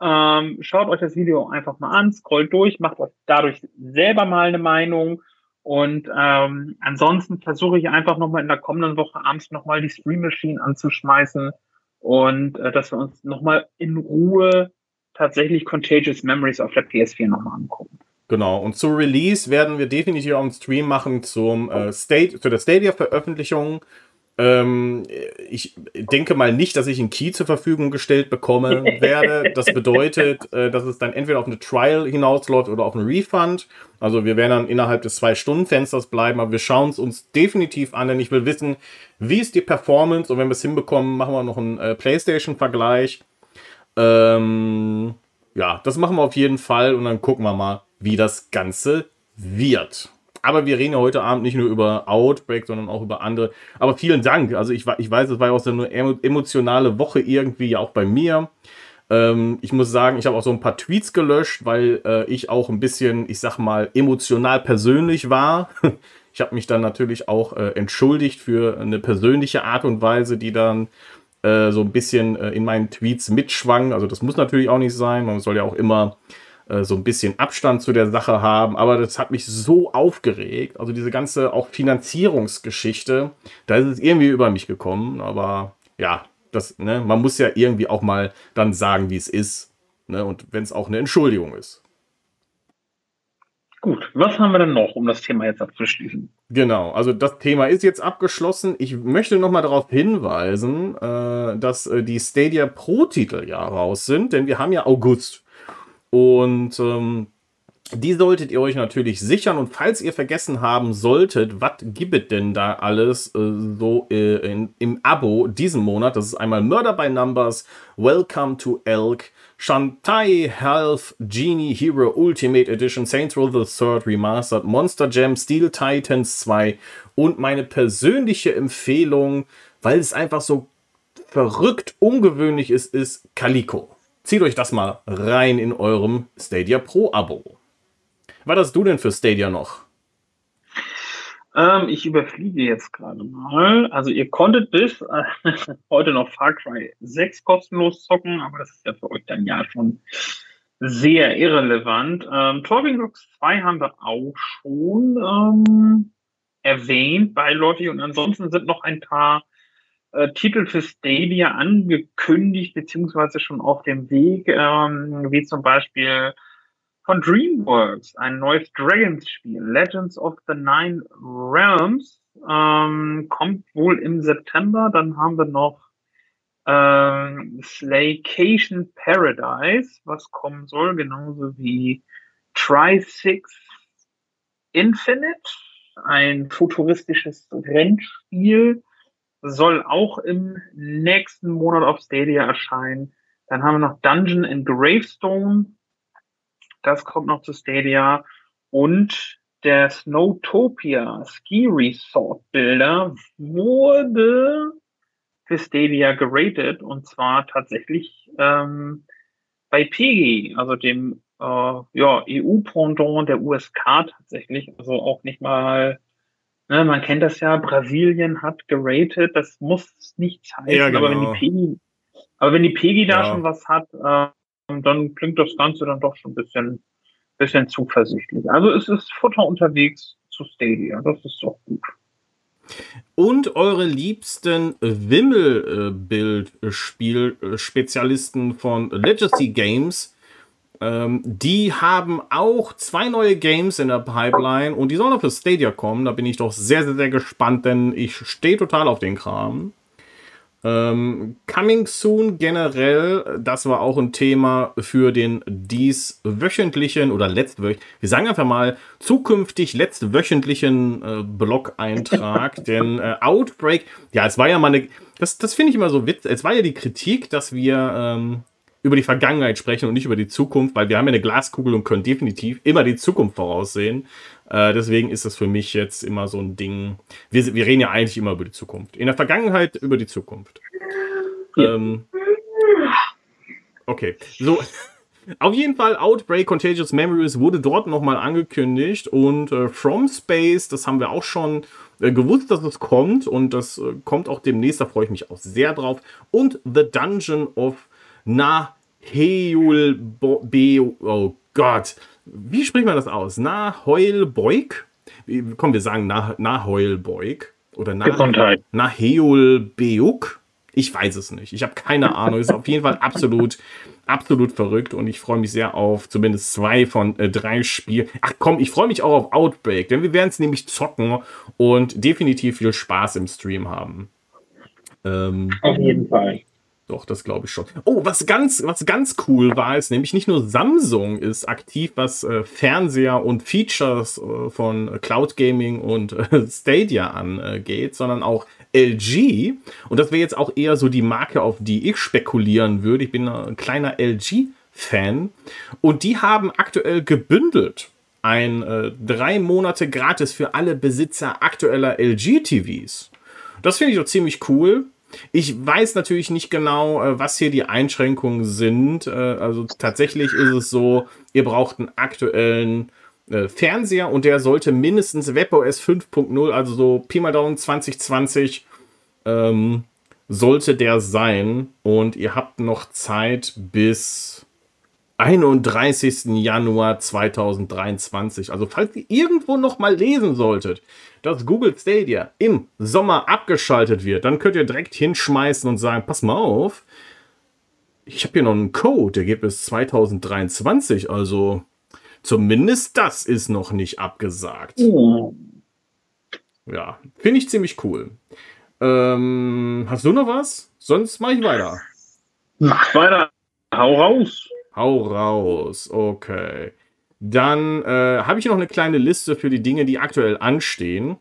ähm, schaut euch das Video einfach mal an, scrollt durch, macht euch dadurch selber mal eine Meinung. Und ähm, ansonsten versuche ich einfach nochmal in der kommenden Woche abends nochmal die Stream Machine anzuschmeißen und äh, dass wir uns nochmal in Ruhe tatsächlich Contagious Memories auf der PS4 nochmal angucken. Genau, und zu Release werden wir definitiv auch einen Stream machen zum äh, State, zu der Stadia-Veröffentlichung ähm, ich denke mal nicht, dass ich einen Key zur Verfügung gestellt bekommen [LAUGHS] werde. Das bedeutet, äh, dass es dann entweder auf eine Trial hinausläuft oder auf einen Refund. Also wir werden dann innerhalb des Zwei-Stunden-Fensters bleiben, aber wir schauen es uns definitiv an, denn ich will wissen, wie ist die Performance und wenn wir es hinbekommen, machen wir noch einen äh, PlayStation-Vergleich. Ähm, ja, das machen wir auf jeden Fall und dann gucken wir mal, wie das Ganze wird. Aber wir reden ja heute Abend nicht nur über Outbreak, sondern auch über andere. Aber vielen Dank. Also ich, ich weiß, es war ja auch so eine emotionale Woche irgendwie, ja auch bei mir. Ähm, ich muss sagen, ich habe auch so ein paar Tweets gelöscht, weil äh, ich auch ein bisschen, ich sag mal, emotional persönlich war. [LAUGHS] ich habe mich dann natürlich auch äh, entschuldigt für eine persönliche Art und Weise, die dann äh, so ein bisschen äh, in meinen Tweets mitschwang. Also das muss natürlich auch nicht sein. Man soll ja auch immer äh, so ein bisschen Abstand zu der Sache haben. Aber das hat mich so aufgeregt. Also diese ganze auch Finanzierungsgeschichte, da ist es irgendwie über mich gekommen. Aber ja, das, ne, man muss ja irgendwie auch mal dann sagen, wie es ist. Ne, und wenn es auch eine Entschuldigung ist. Gut, was haben wir denn noch, um das Thema jetzt abzuschließen? Genau, also das Thema ist jetzt abgeschlossen. Ich möchte nochmal darauf hinweisen, äh, dass äh, die Stadia Pro-Titel ja raus sind, denn wir haben ja August. Und ähm, die solltet ihr euch natürlich sichern. Und falls ihr vergessen haben solltet, was gibt denn da alles äh, so äh, in, im Abo diesen Monat? Das ist einmal Murder by Numbers, Welcome to Elk, Shantai Health Genie Hero Ultimate Edition, Saints Row the Third Remastered, Monster Jam, Steel Titans 2 und meine persönliche Empfehlung, weil es einfach so verrückt ungewöhnlich ist, ist Calico. Zieht euch das mal rein in eurem Stadia Pro Abo. Was hast du denn für Stadia noch? Ähm, ich überfliege jetzt gerade mal. Also ihr konntet bis äh, [LAUGHS] heute noch Far Cry 6 kostenlos zocken, aber das ist ja für euch dann ja schon sehr irrelevant. Ähm, Torbing Rocks 2 haben wir auch schon ähm, erwähnt beiläufig und ansonsten sind noch ein paar äh, Titel für Stadia angekündigt, beziehungsweise schon auf dem Weg, ähm, wie zum Beispiel von DreamWorks, ein neues Dragons-Spiel, Legends of the Nine Realms, ähm, kommt wohl im September. Dann haben wir noch ähm, Slaycation Paradise, was kommen soll, genauso wie Tri-Six Infinite, ein futuristisches Rennspiel, soll auch im nächsten Monat auf Stadia erscheinen. Dann haben wir noch Dungeon and Gravestone, das kommt noch zu Stadia. Und der Snowtopia Ski Resort Bilder wurde für Stadia geratet und zwar tatsächlich ähm, bei PG, also dem äh, ja, EU-Pendant der USK tatsächlich, also auch nicht mal, ne, man kennt das ja, Brasilien hat geratet, das muss nichts heißen, ja, genau. aber wenn die genau. PG, aber wenn die PG da schon was hat, äh, dann klingt das Ganze dann doch schon ein bisschen, bisschen zuversichtlich. Also es ist Futter unterwegs zu Stadia. Das ist doch gut. Und eure liebsten Wimmelbild-Spiel-Spezialisten von Legacy Games, ähm, die haben auch zwei neue Games in der Pipeline und die sollen auch für Stadia kommen. Da bin ich doch sehr, sehr, sehr gespannt, denn ich stehe total auf den Kram. Ähm, Coming Soon generell, das war auch ein Thema für den dies wöchentlichen oder letztwöchentlichen, wir sagen einfach mal zukünftig letztwöchentlichen äh, Blog-Eintrag, [LAUGHS] denn äh, Outbreak, ja, es war ja mal eine, das, das finde ich immer so witzig, es war ja die Kritik, dass wir ähm, über die Vergangenheit sprechen und nicht über die Zukunft, weil wir haben ja eine Glaskugel und können definitiv immer die Zukunft voraussehen. Äh, deswegen ist das für mich jetzt immer so ein Ding. Wir, wir reden ja eigentlich immer über die Zukunft. In der Vergangenheit über die Zukunft. Ja. Ähm, okay, so. [LAUGHS] Auf jeden Fall, Outbreak Contagious Memories wurde dort nochmal angekündigt und äh, From Space, das haben wir auch schon äh, gewusst, dass es kommt und das äh, kommt auch demnächst, da freue ich mich auch sehr drauf. Und The Dungeon of Naheul Oh Gott, wie spricht man das aus? Naheulbeug? Komm, wir sagen Naheulbeug. Oder Na Gesundheit. Ich weiß es nicht. Ich habe keine Ahnung. Ist auf jeden Fall absolut, absolut verrückt und ich freue mich sehr auf zumindest zwei von äh, drei Spielen. Ach komm, ich freue mich auch auf Outbreak, denn wir werden es nämlich zocken und definitiv viel Spaß im Stream haben. Ähm, auf jeden Fall. Doch, das glaube ich schon. Oh, was ganz, was ganz cool war, ist nämlich nicht nur Samsung ist aktiv, was äh, Fernseher und Features äh, von Cloud Gaming und äh, [LAUGHS] Stadia angeht, sondern auch LG. Und das wäre jetzt auch eher so die Marke, auf die ich spekulieren würde. Ich bin ein kleiner LG-Fan. Und die haben aktuell gebündelt ein äh, drei Monate gratis für alle Besitzer aktueller LG-TVs. Das finde ich doch ziemlich cool. Ich weiß natürlich nicht genau, äh, was hier die Einschränkungen sind. Äh, also tatsächlich ist es so, ihr braucht einen aktuellen äh, Fernseher und der sollte mindestens WebOS 5.0, also so Pi mal Daumen 2020, ähm, sollte der sein. Und ihr habt noch Zeit bis 31. Januar 2023. Also falls ihr irgendwo noch mal lesen solltet, dass Google Stadia im Sommer abgeschaltet wird, dann könnt ihr direkt hinschmeißen und sagen, pass mal auf, ich habe hier noch einen Code, der geht bis 2023, also zumindest das ist noch nicht abgesagt. Oh. Ja, finde ich ziemlich cool. Ähm, hast du noch was? Sonst mache ich weiter. Mach weiter. Hau raus. Hau raus. Okay. Dann äh, habe ich noch eine kleine Liste für die Dinge, die aktuell anstehen.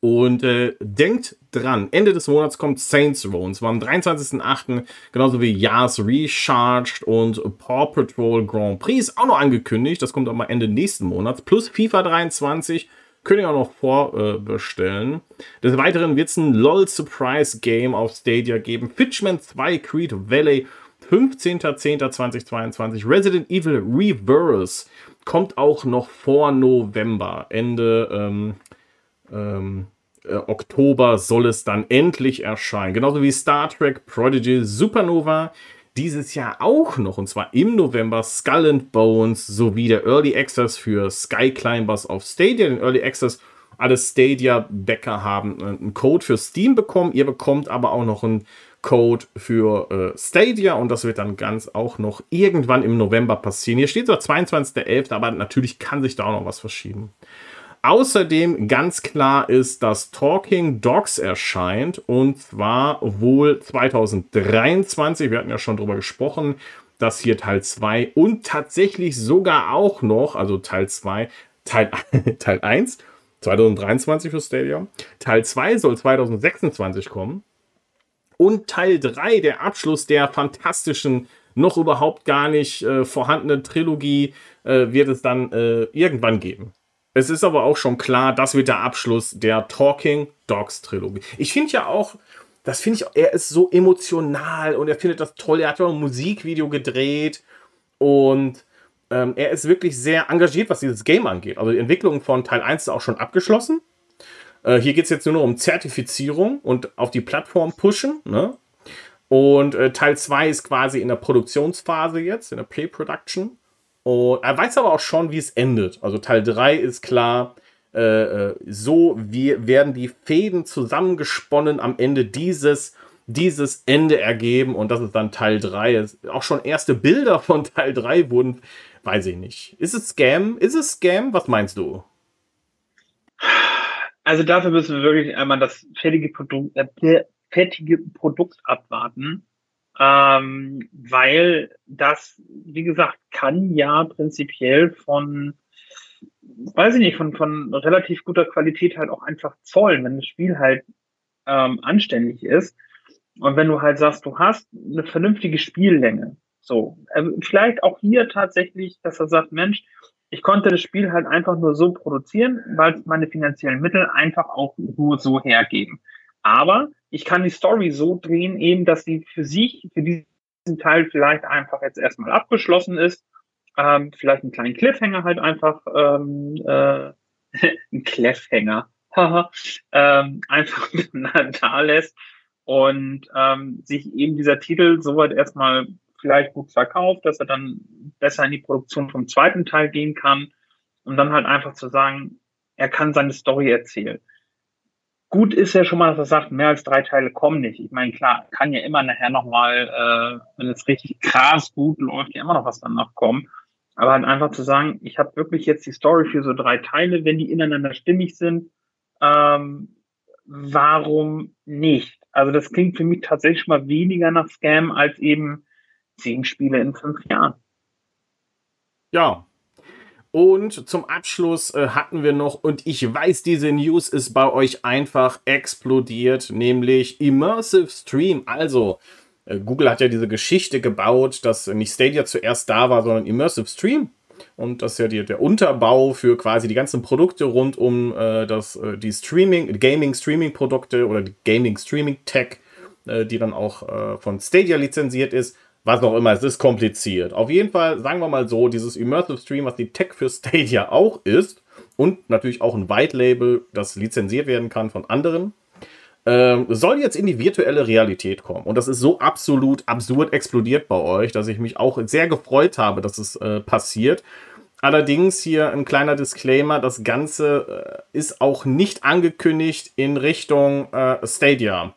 Und äh, denkt dran, Ende des Monats kommt Saints Row. Und zwar am 23.08. genauso wie Yas Recharged und Paw Patrol Grand Prix ist auch noch angekündigt. Das kommt aber Ende nächsten Monats. Plus FIFA 23 könnt ihr auch noch vorbestellen. Äh, Des Weiteren wird es ein LOL Surprise Game auf Stadia geben. Fitchman 2 Creed Valley 15.10.2022. Resident Evil Reverse kommt auch noch vor November. Ende ähm, ähm, äh, Oktober soll es dann endlich erscheinen. Genauso wie Star Trek Prodigy Supernova. Dieses Jahr auch noch, und zwar im November, Skull and Bones sowie der Early Access für Sky Climbers auf Stadia. Den Early Access, alle Stadia-Bäcker haben einen Code für Steam bekommen. Ihr bekommt aber auch noch einen Code für äh, Stadia und das wird dann ganz auch noch irgendwann im November passieren. Hier steht so 22.11., aber natürlich kann sich da auch noch was verschieben. Außerdem ganz klar ist, dass Talking Dogs erscheint und zwar wohl 2023. Wir hatten ja schon drüber gesprochen, dass hier Teil 2 und tatsächlich sogar auch noch, also Teil 2, Teil, [LAUGHS] Teil 1 2023 für Stadia. Teil 2 soll 2026 kommen. Und Teil 3, der Abschluss der fantastischen, noch überhaupt gar nicht äh, vorhandenen Trilogie, äh, wird es dann äh, irgendwann geben. Es ist aber auch schon klar, das wird der Abschluss der Talking Dogs Trilogie. Ich finde ja auch, das finde ich, er ist so emotional und er findet das toll. Er hat ja ein Musikvideo gedreht und ähm, er ist wirklich sehr engagiert, was dieses Game angeht. Also die Entwicklung von Teil 1 ist auch schon abgeschlossen. Äh, hier geht es jetzt nur noch um Zertifizierung und auf die Plattform pushen. Ne? Und äh, Teil 2 ist quasi in der Produktionsphase jetzt, in der Pre-Production. Und er weiß aber auch schon, wie es endet. Also Teil 3 ist klar, äh, äh, so wie werden die Fäden zusammengesponnen am Ende dieses, dieses Ende ergeben. Und das ist dann Teil 3. Auch schon erste Bilder von Teil 3 wurden, weiß ich nicht. Ist es Scam? Ist es Scam? Was meinst du? Also dafür müssen wir wirklich einmal das fertige Produkt, äh, fertige Produkt abwarten ähm, weil das, wie gesagt, kann ja prinzipiell von, weiß ich nicht, von, von relativ guter Qualität halt auch einfach zollen, wenn das Spiel halt ähm, anständig ist. Und wenn du halt sagst, du hast eine vernünftige Spiellänge, so, ähm, vielleicht auch hier tatsächlich, dass er sagt, Mensch, ich konnte das Spiel halt einfach nur so produzieren, weil meine finanziellen Mittel einfach auch nur so hergeben. Aber ich kann die Story so drehen, eben, dass sie für sich, für diesen Teil vielleicht einfach jetzt erstmal abgeschlossen ist. Ähm, vielleicht einen kleinen Cliffhanger halt einfach, ähm, äh, [LAUGHS] ein Cliffhanger, ähm, einfach [LAUGHS] da lässt und ähm, sich eben dieser Titel soweit erstmal vielleicht gut verkauft, dass er dann besser in die Produktion vom zweiten Teil gehen kann, um dann halt einfach zu sagen, er kann seine Story erzählen. Gut ist ja schon mal, dass er sagt, mehr als drei Teile kommen nicht. Ich meine, klar, kann ja immer nachher nochmal, äh, wenn es richtig krass gut läuft, ja immer noch was danach kommen. Aber halt einfach zu sagen, ich habe wirklich jetzt die Story für so drei Teile, wenn die ineinander stimmig sind, ähm, warum nicht? Also das klingt für mich tatsächlich mal weniger nach Scam als eben zehn Spiele in fünf Jahren. Ja, und zum Abschluss äh, hatten wir noch, und ich weiß, diese News ist bei euch einfach explodiert, nämlich Immersive Stream. Also, äh, Google hat ja diese Geschichte gebaut, dass nicht Stadia zuerst da war, sondern Immersive Stream. Und das ist ja die, der Unterbau für quasi die ganzen Produkte rund um äh, das, äh, die Streaming, Gaming-Streaming-Produkte oder die Gaming-Streaming-Tech, äh, die dann auch äh, von Stadia lizenziert ist was auch immer, es ist kompliziert. Auf jeden Fall, sagen wir mal so, dieses Immersive Stream, was die Tech für Stadia auch ist und natürlich auch ein White Label, das lizenziert werden kann von anderen, ähm, soll jetzt in die virtuelle Realität kommen. Und das ist so absolut absurd explodiert bei euch, dass ich mich auch sehr gefreut habe, dass es äh, passiert. Allerdings hier ein kleiner Disclaimer, das Ganze äh, ist auch nicht angekündigt in Richtung äh, Stadia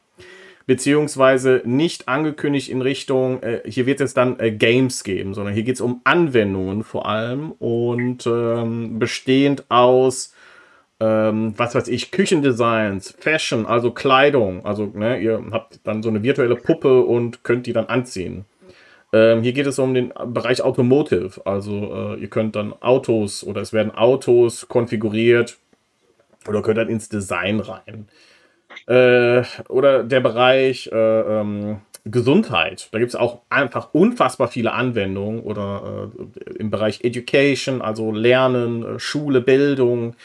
beziehungsweise nicht angekündigt in Richtung, äh, hier wird es dann äh, Games geben, sondern hier geht es um Anwendungen vor allem und ähm, bestehend aus, ähm, was weiß ich, Küchendesigns, Fashion, also Kleidung, also ne, ihr habt dann so eine virtuelle Puppe und könnt die dann anziehen. Ähm, hier geht es um den Bereich Automotive, also äh, ihr könnt dann Autos oder es werden Autos konfiguriert oder könnt dann ins Design rein. Äh, oder der Bereich äh, ähm, Gesundheit. Da gibt es auch einfach unfassbar viele Anwendungen oder äh, im Bereich Education, also Lernen, äh, Schule, Bildung.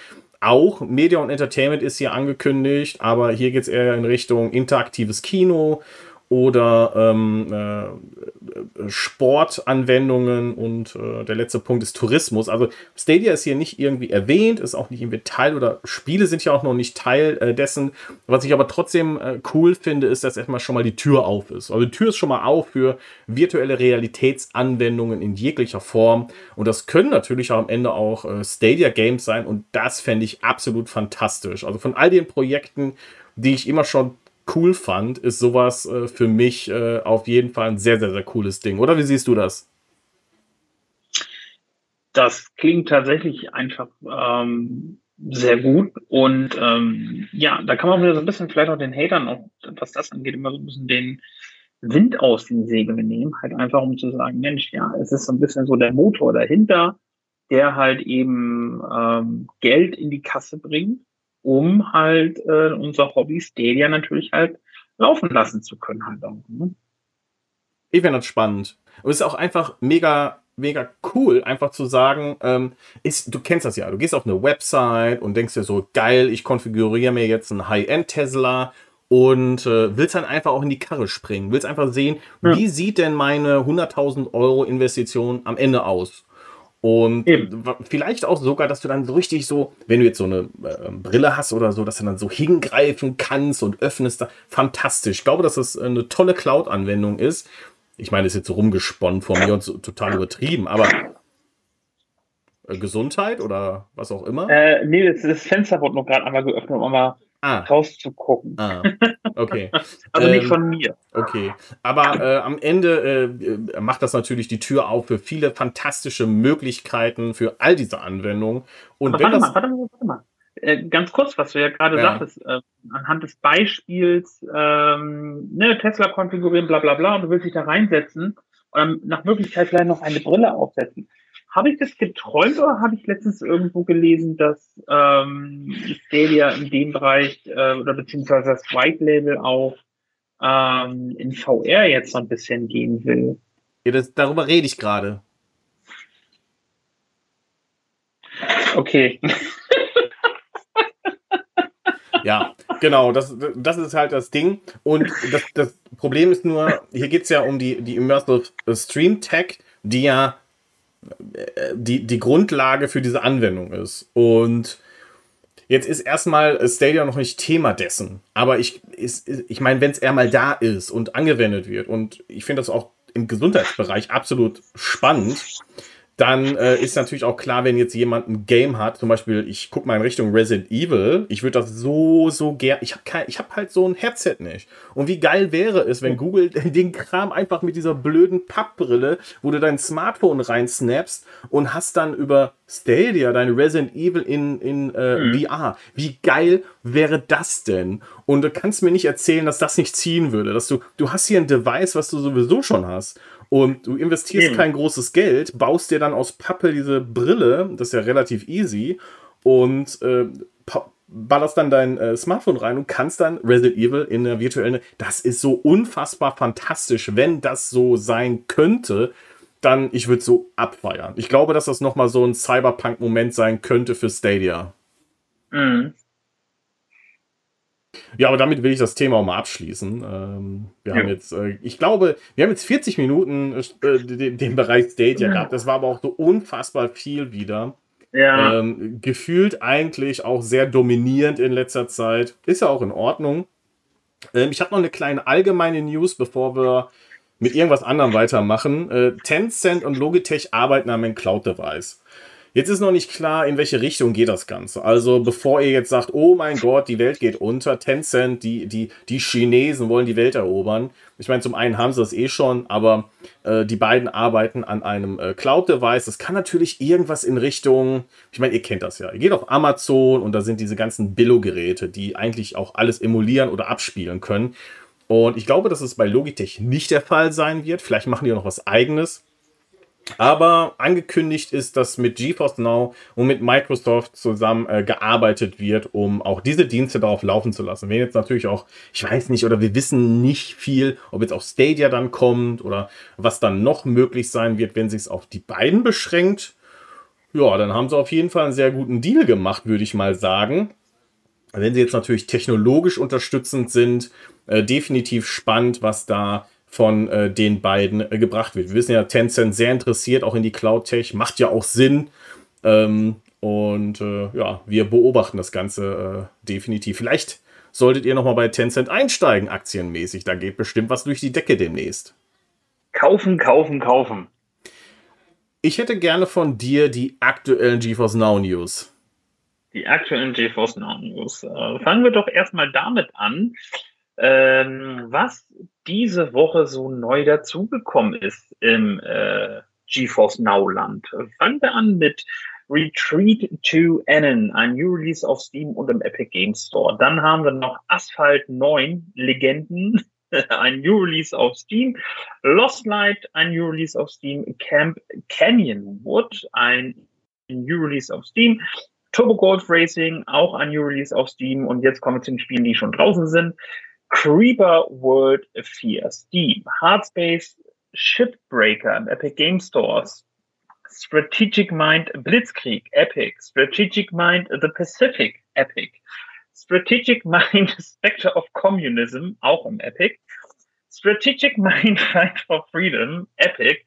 Auch Media und Entertainment ist hier angekündigt, aber hier geht es eher in Richtung interaktives Kino oder ähm, äh, Sportanwendungen und äh, der letzte Punkt ist Tourismus. Also Stadia ist hier nicht irgendwie erwähnt, ist auch nicht irgendwie Teil oder Spiele sind ja auch noch nicht Teil äh, dessen. Was ich aber trotzdem äh, cool finde, ist, dass erstmal schon mal die Tür auf ist. Also die Tür ist schon mal auf für virtuelle Realitätsanwendungen in jeglicher Form und das können natürlich auch am Ende auch äh, Stadia Games sein und das fände ich absolut fantastisch. Also von all den Projekten, die ich immer schon cool fand, ist sowas äh, für mich äh, auf jeden Fall ein sehr, sehr, sehr cooles Ding. Oder wie siehst du das? Das klingt tatsächlich einfach ähm, sehr gut. Und ähm, ja, da kann man wieder so ein bisschen vielleicht auch den Hatern, auch, was das angeht, immer so ein bisschen den Wind aus den Segeln nehmen. Halt einfach, um zu sagen, Mensch, ja, es ist so ein bisschen so der Motor dahinter, der halt eben ähm, Geld in die Kasse bringt um halt äh, unser Hobby Stadia natürlich halt laufen lassen zu können halt auch. Ne? Ich finde das spannend. Und es ist auch einfach mega, mega cool, einfach zu sagen, ähm, ist, du kennst das ja, du gehst auf eine Website und denkst dir so, geil, ich konfiguriere mir jetzt einen High-End-Tesla und äh, willst dann einfach auch in die Karre springen, willst einfach sehen, ja. wie sieht denn meine 100.000 Euro Investition am Ende aus? Und Eben. vielleicht auch sogar, dass du dann so richtig so, wenn du jetzt so eine äh, Brille hast oder so, dass du dann so hingreifen kannst und öffnest. Da. Fantastisch. Ich glaube, dass das eine tolle Cloud-Anwendung ist. Ich meine, ist jetzt so rumgesponnen von mir und so total übertrieben, aber äh, Gesundheit oder was auch immer? Äh, nee, das, das Fenster wurde noch gerade einmal geöffnet, um mal ah. rauszugucken. Ah, okay. [LAUGHS] also ähm, nicht von mir. Okay. Aber äh, am Ende äh, macht das natürlich die Tür auf für viele fantastische Möglichkeiten für all diese Anwendungen. Und Aber wenn warte das. Mal, warte mal, warte mal. Äh, ganz kurz, was du ja gerade ja. sagtest, äh, anhand des Beispiels, ähm, ne, Tesla konfigurieren, bla bla bla, und du willst dich da reinsetzen und nach Möglichkeit vielleicht noch eine Brille aufsetzen. Habe ich das geträumt oder habe ich letztens irgendwo gelesen, dass ähm, Stadia in dem Bereich äh, oder beziehungsweise das White Label auch ähm, in VR jetzt so ein bisschen gehen will? Ja, das, darüber rede ich gerade. Okay. [LAUGHS] ja, genau, das, das ist halt das Ding. Und das, das Problem ist nur, hier geht es ja um die, die Immersive Stream Tech, die ja die, die Grundlage für diese Anwendung ist. Und jetzt ist erstmal Stadia noch nicht Thema dessen. Aber ich, ich meine, wenn es eher mal da ist und angewendet wird, und ich finde das auch im Gesundheitsbereich absolut spannend, dann äh, ist natürlich auch klar, wenn jetzt jemand ein Game hat, zum Beispiel, ich gucke mal in Richtung Resident Evil, ich würde das so, so gern, ich habe hab halt so ein Headset nicht. Und wie geil wäre es, wenn Google [LAUGHS] den Kram einfach mit dieser blöden Pappbrille, wo du dein Smartphone reinsnappst und hast dann über Stadia dein Resident Evil in, in äh, mhm. VR. Wie geil wäre das denn? Und du kannst mir nicht erzählen, dass das nicht ziehen würde, dass du, du hast hier ein Device, was du sowieso schon hast. Und du investierst Eben. kein großes Geld, baust dir dann aus Pappe diese Brille, das ist ja relativ easy, und äh, ballerst dann dein äh, Smartphone rein und kannst dann Resident Evil in der virtuellen. Das ist so unfassbar fantastisch, wenn das so sein könnte. Dann, ich würde so abfeiern. Ich glaube, dass das nochmal so ein Cyberpunk-Moment sein könnte für Stadia. Mhm. Ja, aber damit will ich das Thema auch mal abschließen. Ähm, wir ja. haben jetzt, äh, ich glaube, wir haben jetzt 40 Minuten äh, den, den, Bereich Stadia gehabt. Das war aber auch so unfassbar viel wieder. Ja. Ähm, gefühlt eigentlich auch sehr dominierend in letzter Zeit. Ist ja auch in Ordnung. Ähm, ich habe noch eine kleine allgemeine News, bevor wir mit irgendwas anderem weitermachen. Äh, Tencent und Logitech arbeiten an einem Cloud-Device. Jetzt ist noch nicht klar, in welche Richtung geht das Ganze. Also bevor ihr jetzt sagt, oh mein Gott, die Welt geht unter, Tencent, die, die, die Chinesen wollen die Welt erobern. Ich meine, zum einen haben sie das eh schon, aber äh, die beiden arbeiten an einem äh, Cloud-Device. Das kann natürlich irgendwas in Richtung, ich meine, ihr kennt das ja. Ihr geht auf Amazon und da sind diese ganzen Billo-Geräte, die eigentlich auch alles emulieren oder abspielen können. Und ich glaube, dass es bei Logitech nicht der Fall sein wird. Vielleicht machen die noch was eigenes. Aber angekündigt ist, dass mit GeForce Now und mit Microsoft zusammen äh, gearbeitet wird, um auch diese Dienste darauf laufen zu lassen. Wenn jetzt natürlich auch, ich weiß nicht, oder wir wissen nicht viel, ob jetzt auch Stadia dann kommt oder was dann noch möglich sein wird, wenn sich es auf die beiden beschränkt. Ja, dann haben sie auf jeden Fall einen sehr guten Deal gemacht, würde ich mal sagen. Wenn sie jetzt natürlich technologisch unterstützend sind, äh, definitiv spannend, was da von äh, den beiden äh, gebracht wird. Wir wissen ja, Tencent sehr interessiert auch in die Cloud-Tech, macht ja auch Sinn. Ähm, und äh, ja, wir beobachten das Ganze äh, definitiv. Vielleicht solltet ihr nochmal bei Tencent einsteigen, aktienmäßig. Da geht bestimmt was durch die Decke demnächst. Kaufen, kaufen, kaufen. Ich hätte gerne von dir die aktuellen GeForce Now News. Die aktuellen GeForce Now News. Äh, fangen wir doch erstmal damit an, ähm, was diese Woche so neu dazugekommen ist im äh, GeForce Now Land. Fangen wir an mit Retreat to Ennen, ein New Release auf Steam und im Epic Games Store. Dann haben wir noch Asphalt 9 Legenden, [LAUGHS] ein New Release auf Steam. Lost Light, ein New Release auf Steam. Camp Canyon Wood, ein New Release auf Steam. Turbo Golf Racing, auch ein New Release auf Steam. Und jetzt kommen wir zu den Spielen, die schon draußen sind. Creeper World 4, Steam, Hardspace, Shipbreaker, Epic Game Stores, Strategic Mind Blitzkrieg, Epic, Strategic Mind The Pacific, Epic, Strategic [LAUGHS] Mind Spectre of Communism, auch im Epic, Strategic Mind [LAUGHS] Fight for Freedom, Epic,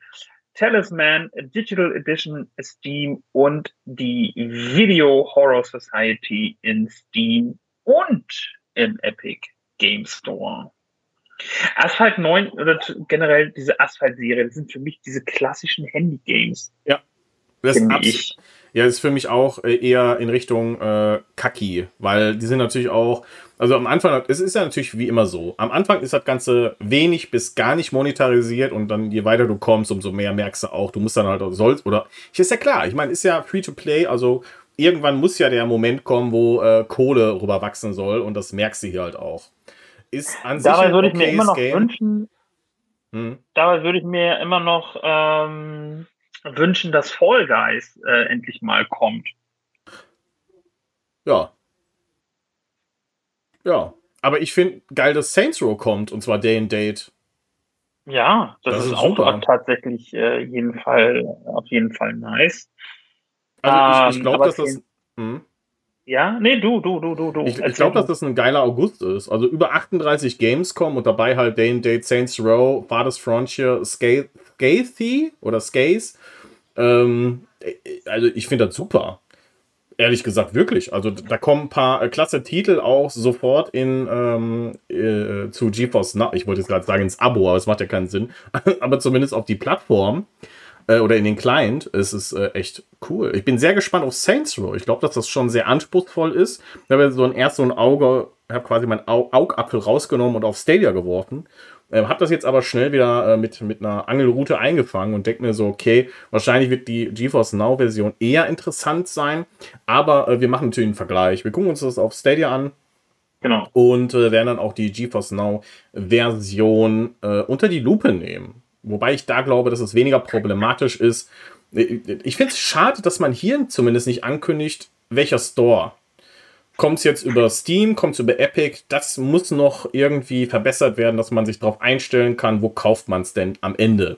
Talisman Digital Edition Steam und die Video Horror Society in Steam und im Epic Game Store. Asphalt 9 oder generell diese Asphalt-Serie, das sind für mich diese klassischen Handy-Games. Ja. Das ist Ja, das ist für mich auch äh, eher in Richtung äh, Kaki, weil die sind natürlich auch, also am Anfang, es ist ja natürlich wie immer so. Am Anfang ist das Ganze wenig bis gar nicht monetarisiert und dann je weiter du kommst, umso mehr merkst du auch, du musst dann halt auch sollst oder, ich ist ja klar, ich meine, ist ja free to play, also irgendwann muss ja der Moment kommen, wo äh, Kohle rüberwachsen soll und das merkst du hier halt auch. Ist an sich dabei würde ich mir immer noch Game. wünschen, hm. dabei würde ich mir immer noch ähm, wünschen, dass Fall Guys äh, endlich mal kommt. Ja. Ja. Aber ich finde geil, dass Saints Row kommt und zwar Day and Date. Ja, das, das ist, ist auch tatsächlich äh, jeden Fall, auf jeden Fall nice. Also ich, ich glaube, dass das. Hm? Ja, nee, du, du, du, du, du. Ich, ich glaube, dass das ein geiler August ist. Also über 38 Games kommen und dabei halt Day and Date, Saints Row, Father's Frontier, Scathy oder Skaze. Ähm, also ich finde das super. Ehrlich gesagt, wirklich. Also da kommen ein paar äh, klasse Titel auch sofort in ähm, äh, zu GeForce Now. Ich wollte jetzt gerade sagen ins Abo, aber es macht ja keinen Sinn. [LAUGHS] aber zumindest auf die Plattform äh, oder in den Client. Es ist äh, echt cool. Ich bin sehr gespannt auf Saints Row. Ich glaube, dass das schon sehr anspruchsvoll ist. Ich habe so ein erst so ein Auge, habe quasi mein Au Augapfel rausgenommen und auf Stadia geworfen. Äh, habe das jetzt aber schnell wieder äh, mit, mit einer Angelroute eingefangen und denke mir so, okay, wahrscheinlich wird die GeForce Now Version eher interessant sein, aber äh, wir machen natürlich einen Vergleich. Wir gucken uns das auf Stadia an. Genau. Und äh, werden dann auch die GeForce Now Version äh, unter die Lupe nehmen. Wobei ich da glaube, dass es weniger problematisch ist. Ich finde es schade, dass man hier zumindest nicht ankündigt, welcher Store. Kommt es jetzt über Steam, kommt es über Epic? Das muss noch irgendwie verbessert werden, dass man sich darauf einstellen kann, wo kauft man es denn am Ende.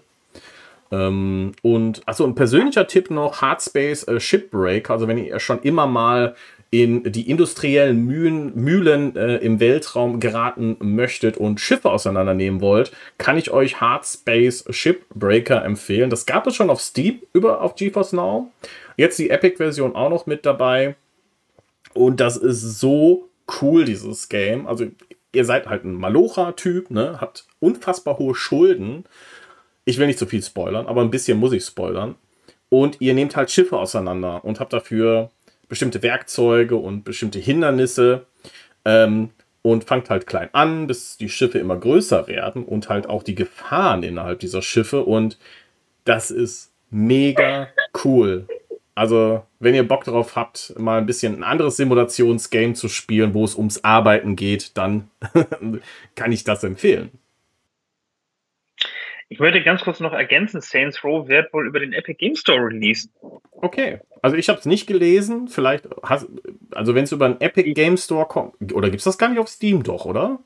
Ähm, und achso, ein persönlicher Tipp noch: Hardspace äh, Shipbreak. Also, wenn ihr schon immer mal in die industriellen Mühlen, Mühlen äh, im Weltraum geraten möchtet und Schiffe auseinandernehmen wollt, kann ich euch Hardspace Shipbreaker empfehlen. Das gab es schon auf Steam über auf GeForce Now. Jetzt die Epic-Version auch noch mit dabei. Und das ist so cool, dieses Game. Also ihr seid halt ein Malocha-Typ, ne? Habt unfassbar hohe Schulden. Ich will nicht zu viel spoilern, aber ein bisschen muss ich spoilern. Und ihr nehmt halt Schiffe auseinander und habt dafür bestimmte Werkzeuge und bestimmte Hindernisse. Ähm, und fangt halt klein an, bis die Schiffe immer größer werden und halt auch die Gefahren innerhalb dieser Schiffe. Und das ist mega cool. Also, wenn ihr Bock darauf habt, mal ein bisschen ein anderes Simulationsgame zu spielen, wo es ums Arbeiten geht, dann [LAUGHS] kann ich das empfehlen. Ich würde ganz kurz noch ergänzen, Saints Row wird wohl über den Epic Game Store released. Okay, also ich habe es nicht gelesen. Vielleicht, hast, also wenn es über einen Epic Game Store kommt, oder gibt es das gar nicht auf Steam doch, oder?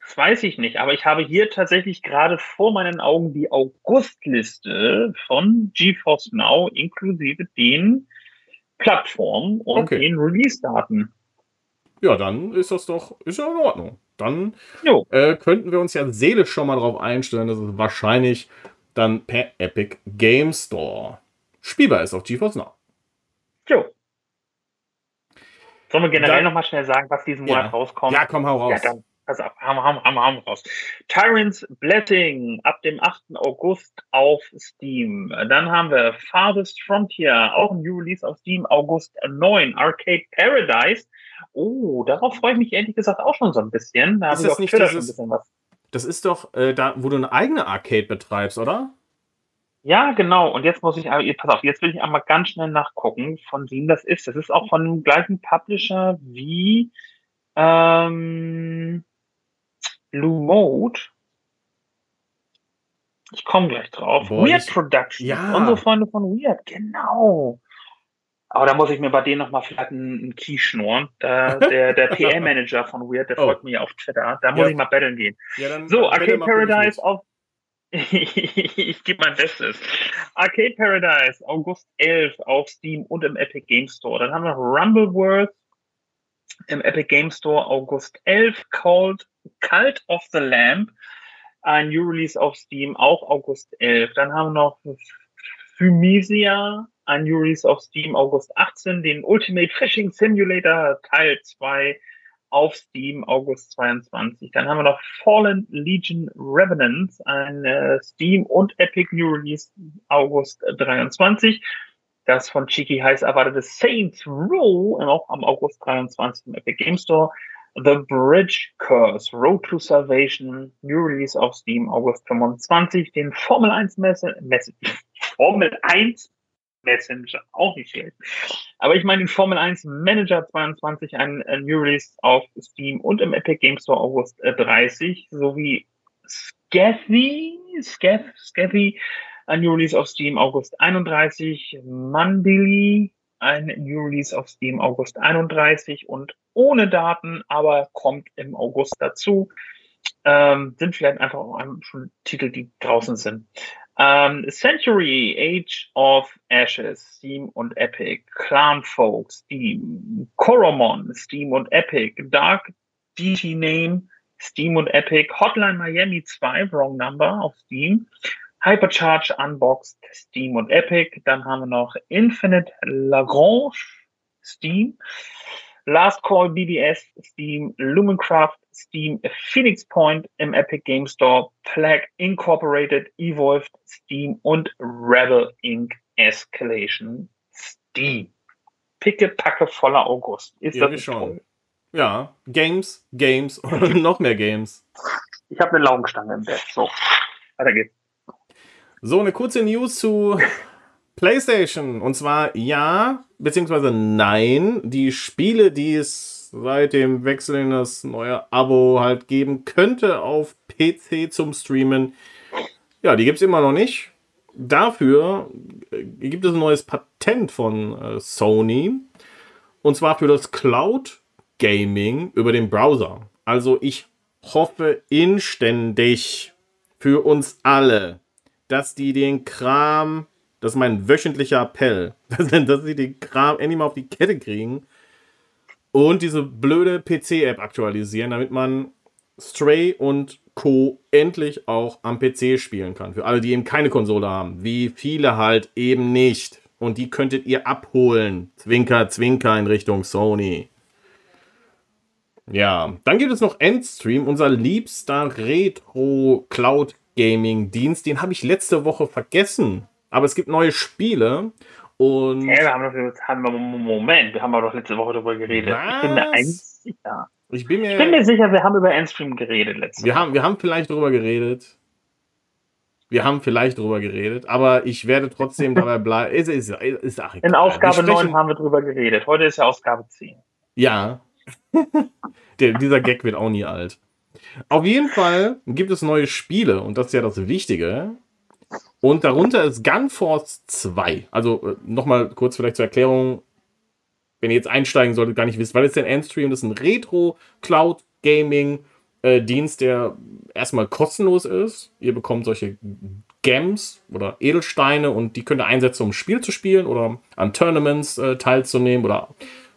Das weiß ich nicht, aber ich habe hier tatsächlich gerade vor meinen Augen die Augustliste von GeForce Now inklusive den Plattformen und okay. den Release-Daten. Ja, dann ist das doch, ist ja in Ordnung. Dann äh, könnten wir uns ja seelisch schon mal darauf einstellen, dass es wahrscheinlich dann per Epic Game Store spielbar ist auf GeForce Now. Jo. Sollen wir generell nochmal schnell sagen, was diesen Monat ja. rauskommt? Ja, komm, hau raus. Ja, dann, pass auf, haben, haben, haben, haben raus. Tyrants Blessing ab dem 8. August auf Steam. Dann haben wir Farthest Frontier, auch ein New Release auf Steam, August 9. Arcade Paradise Oh, darauf freue ich mich ehrlich gesagt auch schon so ein bisschen. Da ist das nicht dieses, schon ein bisschen was. Das ist doch äh, da, wo du eine eigene Arcade betreibst, oder? Ja, genau. Und jetzt muss ich, pass auf, jetzt will ich einmal ganz schnell nachgucken, von wem das ist. Das ist auch von dem gleichen Publisher wie ähm, Blue Mode. Ich komme gleich drauf. Boah, Weird ich, Productions. Ja. Unsere Freunde von Weird, genau. Aber da muss ich mir bei denen nochmal vielleicht einen, einen Key schnurren. Da, der der PR-Manager von Weird, der oh. folgt mir auf Twitter. Da muss ja. ich mal battlen gehen. Ja, so, Arcade Paradise auf. ich gebe mein Bestes. Arcade Paradise, August 11 auf Steam und im Epic Game Store. Dann haben wir Rumbleworth im Epic Game Store August 11, called Cult of the Lamp, ein New Release auf Steam, auch August 11. Dann haben wir noch Phymisia New Release auf Steam August 18, den Ultimate Fishing Simulator Teil 2 auf Steam August 22. Dann haben wir noch Fallen Legion Revenants, ein äh, Steam und Epic New Release August 23. Das von Chiki heiß erwartete Saints Row, auch am August 23 im Epic Game Store. The Bridge Curse, Road to Salvation, New Release auf Steam, August 25. Den Formel 1 Messe, Messe [LAUGHS] Formel 1 Messenger, auch nicht schlecht. Aber ich meine den Formel 1 Manager 22, ein, ein New Release auf Steam und im Epic Game Store August 30, äh, sowie Scathy, Scath, Scathy, ein New Release auf Steam August 31, Mandili, ein New Release auf Steam August 31 und ohne Daten, aber kommt im August dazu. Ähm, sind vielleicht einfach auch schon Titel, die draußen sind. Ähm, Century, Age of Ashes, Steam und Epic, Clanfolk, Steam, Coromon, Steam und Epic, Dark DT Name, Steam und Epic, Hotline Miami 2, Wrong Number auf Steam, Hypercharge Unboxed, Steam und Epic, dann haben wir noch Infinite Lagrange, Steam, Last Call BBS, Steam, Lumencraft, Steam, Phoenix Point im Epic Game Store, Plague Incorporated, Evolved, Steam und Rebel Inc. Escalation, Steam. Picke, packe voller August. Ist ja, das schon. Toll? Ja, Games, Games und [LAUGHS] noch mehr Games. Ich habe eine Laugenstange im Bett. So, weiter geht's. So, eine kurze News zu PlayStation. Und zwar ja, beziehungsweise nein. Die Spiele, die es seit dem Wechsel in das neue Abo halt geben könnte auf PC zum Streamen, ja, die gibt es immer noch nicht. Dafür äh, gibt es ein neues Patent von äh, Sony. Und zwar für das Cloud Gaming über den Browser. Also ich hoffe inständig für uns alle, dass die den Kram das ist mein wöchentlicher Appell, [LAUGHS] dass, dass sie den Kram endlich mal auf die Kette kriegen und diese blöde PC-App aktualisieren, damit man Stray und Co. endlich auch am PC spielen kann. Für alle, die eben keine Konsole haben. Wie viele halt eben nicht. Und die könntet ihr abholen. Zwinker, zwinker in Richtung Sony. Ja, dann gibt es noch Endstream, unser liebster Retro-Cloud-Gaming-Dienst. Den habe ich letzte Woche vergessen. Aber es gibt neue Spiele. Und ja, wir haben doch, haben wir, Moment, wir haben doch letzte Woche darüber geredet. Was? Ich bin mir eigentlich sicher. ich bin mir, Ich bin mir sicher, wir haben über Endstream geredet letzte wir, Woche. haben, wir haben vielleicht drüber geredet. Wir haben vielleicht drüber geredet, aber ich werde trotzdem [LAUGHS] dabei bleiben. Ist, ist, ist, egal. In Ausgabe Wir sprechen- 9 haben wir drüber geredet. Heute ist ja Ausgabe 10. Ja. [LAUGHS] Der, dieser Gag wird auch nie alt. Auf jeden Fall gibt es neue Spiele und das ist ja das Wichtige. Und darunter ist Gunforce 2. Also nochmal kurz vielleicht zur Erklärung, wenn ihr jetzt einsteigen solltet, gar nicht wisst, weil es denn Endstream das ist ein Retro-Cloud-Gaming-Dienst, der erstmal kostenlos ist. Ihr bekommt solche Gems oder Edelsteine und die könnt ihr einsetzen, um ein Spiel zu spielen oder an Tournaments äh, teilzunehmen oder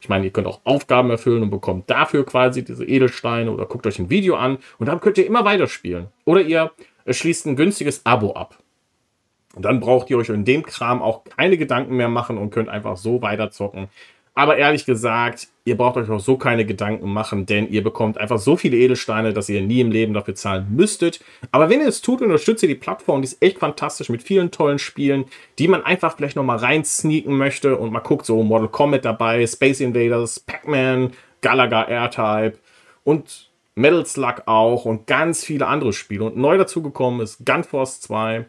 ich meine, ihr könnt auch Aufgaben erfüllen und bekommt dafür quasi diese Edelsteine oder guckt euch ein Video an und dann könnt ihr immer weiterspielen. Oder ihr äh, schließt ein günstiges Abo ab. Und dann braucht ihr euch in dem Kram auch keine Gedanken mehr machen und könnt einfach so weiterzocken. Aber ehrlich gesagt, ihr braucht euch auch so keine Gedanken machen, denn ihr bekommt einfach so viele Edelsteine, dass ihr nie im Leben dafür zahlen müsstet. Aber wenn ihr es tut, unterstützt ihr die Plattform, die ist echt fantastisch mit vielen tollen Spielen, die man einfach vielleicht nochmal reinsneaken möchte und mal guckt, so Mortal Kombat dabei, Space Invaders, Pac-Man, Galaga R-Type und Metal Slug auch und ganz viele andere Spiele. Und neu dazugekommen ist Gunforce 2, A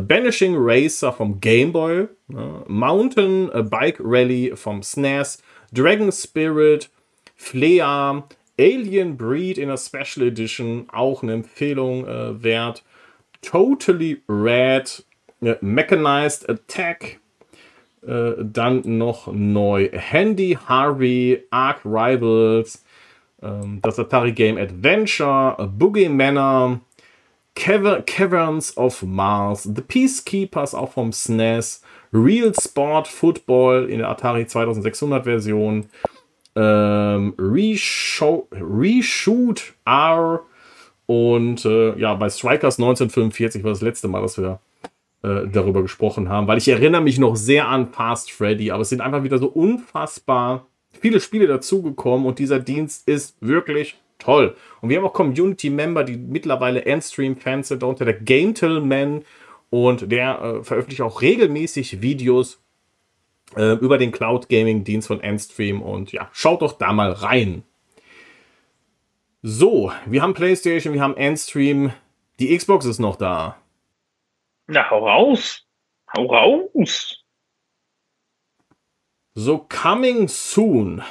Banishing Racer vom Game Boy, ne, Mountain Bike Rally vom SNES, Dragon Spirit, Flea, Alien Breed in a Special Edition, auch eine Empfehlung äh, wert. Totally Red, äh, Mechanized Attack, äh, dann noch neu Handy Harvey, Ark Rivals, ähm, das Atari Game Adventure, Boogie Manor, Caverns of Mars, The Peacekeepers auch vom SNES, Real Sport Football in der Atari 2600 Version, ähm, Reshoot R und äh, ja, bei Strikers 1945 war das letzte Mal, dass wir äh, darüber gesprochen haben, weil ich erinnere mich noch sehr an Fast Freddy, aber es sind einfach wieder so unfassbar viele Spiele dazugekommen und dieser Dienst ist wirklich toll. Und wir haben auch Community-Member, die mittlerweile Endstream-Fans sind, darunter der Gametelman und der äh, veröffentlicht auch regelmäßig Videos äh, über den Cloud Gaming-Dienst von Endstream und ja, schaut doch da mal rein. So, wir haben PlayStation, wir haben Endstream, die Xbox ist noch da. Na, hau raus. Hau raus. So, coming soon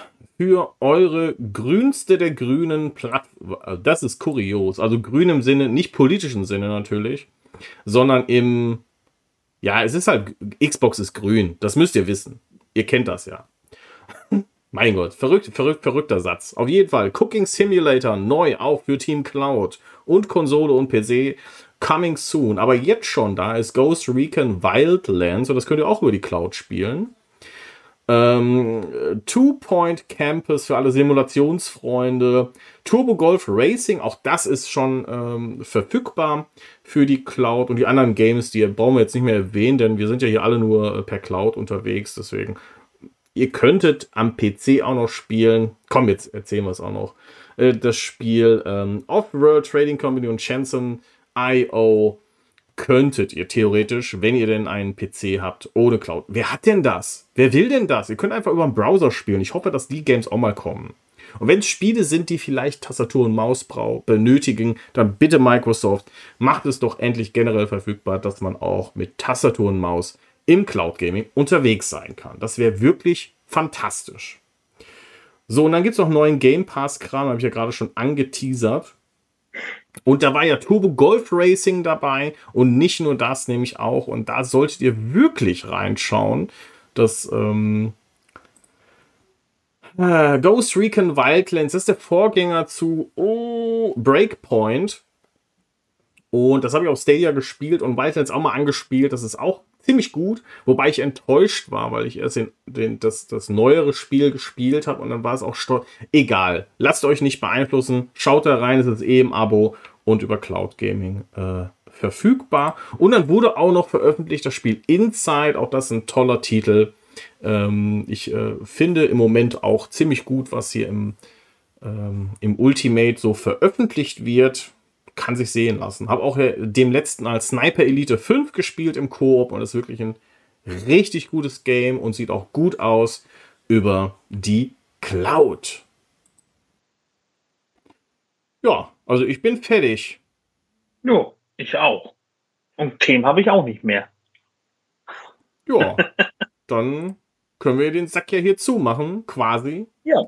für eure grünste der grünen Plattform. Das ist kurios. Also grün im Sinne, nicht politischen Sinne natürlich, sondern im. Ja, es ist halt. Xbox ist grün. Das müsst ihr wissen. Ihr kennt das ja. [LAUGHS] Mein Gott, verrückt, verrückt, verrückter Satz. Auf jeden Fall, Cooking Simulator neu auch für Team Cloud und Konsole und PC. Coming soon. Aber jetzt schon da ist Ghost Recon Wildlands und das könnt ihr auch über die Cloud spielen. Ähm, Two Point Campus für alle Simulationsfreunde. Turbo Golf Racing, auch das ist schon ähm, verfügbar für die Cloud und die anderen Games, die brauchen wir jetzt nicht mehr erwähnen, denn wir sind ja hier alle nur äh, per Cloud unterwegs. Deswegen, ihr könntet am PC auch noch spielen. Komm, jetzt erzählen wir es auch noch. Äh, das Spiel ähm, Off-World Trading Company und Shenzhen IO könntet ihr theoretisch, wenn ihr denn einen PC habt, ohne Cloud. Wer hat denn das? Wer will denn das? Ihr könnt einfach über einen Browser spielen. Ich hoffe, dass die Games auch mal kommen. Und wenn es Spiele sind, die vielleicht Tastatur und Maus benötigen, dann bitte Microsoft, macht es doch endlich generell verfügbar, dass man auch mit Tastatur und Maus im Cloud Gaming unterwegs sein kann. Das wäre wirklich fantastisch. So, und dann gibt es noch neuen Game Pass-Kram, habe ich ja gerade schon angeteasert. Und da war ja Turbo Golf Racing dabei und nicht nur das, nämlich auch, und da solltet ihr wirklich reinschauen, das ähm, äh, Ghost Recon Wildlands das ist der Vorgänger zu oh, Breakpoint. Und das habe ich auf Stadia gespielt und Wildlands auch mal angespielt. Das ist auch ziemlich gut, wobei ich enttäuscht war, weil ich erst den, den, das, das neuere Spiel gespielt habe und dann war es auch stolz. Egal, lasst euch nicht beeinflussen, schaut da rein, es ist eh im Abo und über Cloud Gaming äh, verfügbar. Und dann wurde auch noch veröffentlicht das Spiel Inside, auch das ist ein toller Titel. Ähm, ich äh, finde im Moment auch ziemlich gut, was hier im ähm, im Ultimate so veröffentlicht wird, kann sich sehen lassen. Habe auch dem letzten als Sniper Elite 5 gespielt im Koop und ist wirklich ein richtig gutes Game und sieht auch gut aus über die Cloud. Ja, also ich bin fertig. Ja, ich auch. Und Themen habe ich auch nicht mehr. Ja, [LAUGHS] dann können wir den Sack ja hier zumachen, quasi. Ja.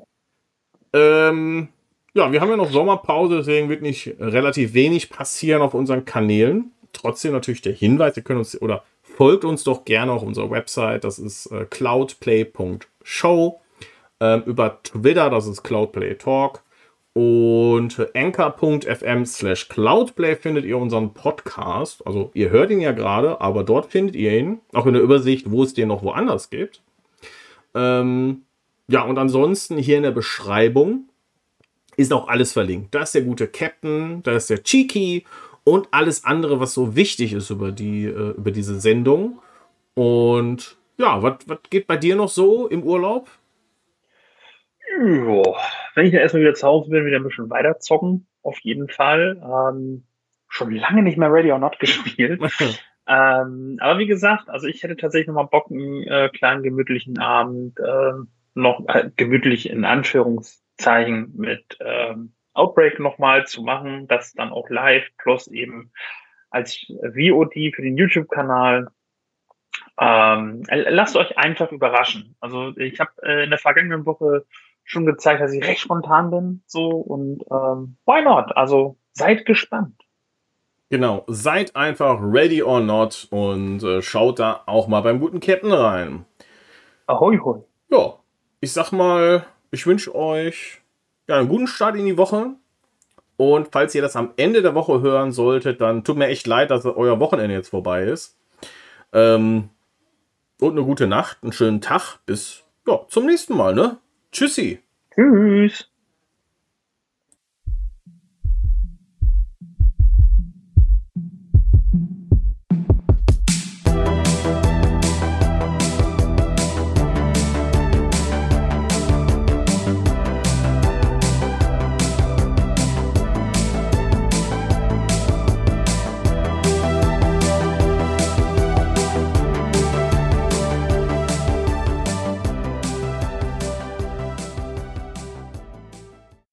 Ähm, ja, wir haben ja noch Sommerpause, deswegen wird nicht relativ wenig passieren auf unseren Kanälen. Trotzdem natürlich der Hinweis, ihr könnt uns oder folgt uns doch gerne auf unserer Website, das ist äh, cloudplay.show. Ähm, über Twitter, das ist cloudplaytalk. Und anchor.fm slash cloudplay findet ihr unseren Podcast. Also ihr hört ihn ja gerade, aber dort findet ihr ihn. Auch in der Übersicht, wo es den noch woanders gibt. Ähm, ja, und ansonsten hier in der Beschreibung ist auch alles verlinkt. Da ist der gute Captain, da ist der Cheeky und alles andere, was so wichtig ist über, die, äh, über diese Sendung. Und ja, was geht bei dir noch so im Urlaub? Jo, wenn ich dann erstmal wieder zu Hause bin, wieder ein bisschen weiter zocken, auf jeden Fall. Ähm, schon lange nicht mehr Ready or Not [LAUGHS] gespielt. [LAUGHS] ähm, aber wie gesagt, also ich hätte tatsächlich nochmal Bock, einen äh, kleinen gemütlichen Abend, äh, noch äh, gemütlich in Anführungszeichen mit ähm, Outbreak nochmal zu machen, das dann auch live plus eben als VOD für den YouTube-Kanal. Ähm, lasst euch einfach überraschen. Also ich habe äh, in der vergangenen Woche schon gezeigt, dass ich recht spontan bin. So und ähm, why not? Also seid gespannt. Genau, seid einfach ready or not und äh, schaut da auch mal beim guten Captain rein. Ahoi, hoi. Ja, ich sag mal, ich wünsche euch ja, einen guten Start in die Woche. Und falls ihr das am Ende der Woche hören solltet, dann tut mir echt leid, dass euer Wochenende jetzt vorbei ist. Ähm, und eine gute Nacht, einen schönen Tag. Bis ja, zum nächsten Mal, ne? Tschüssi. Tschüss.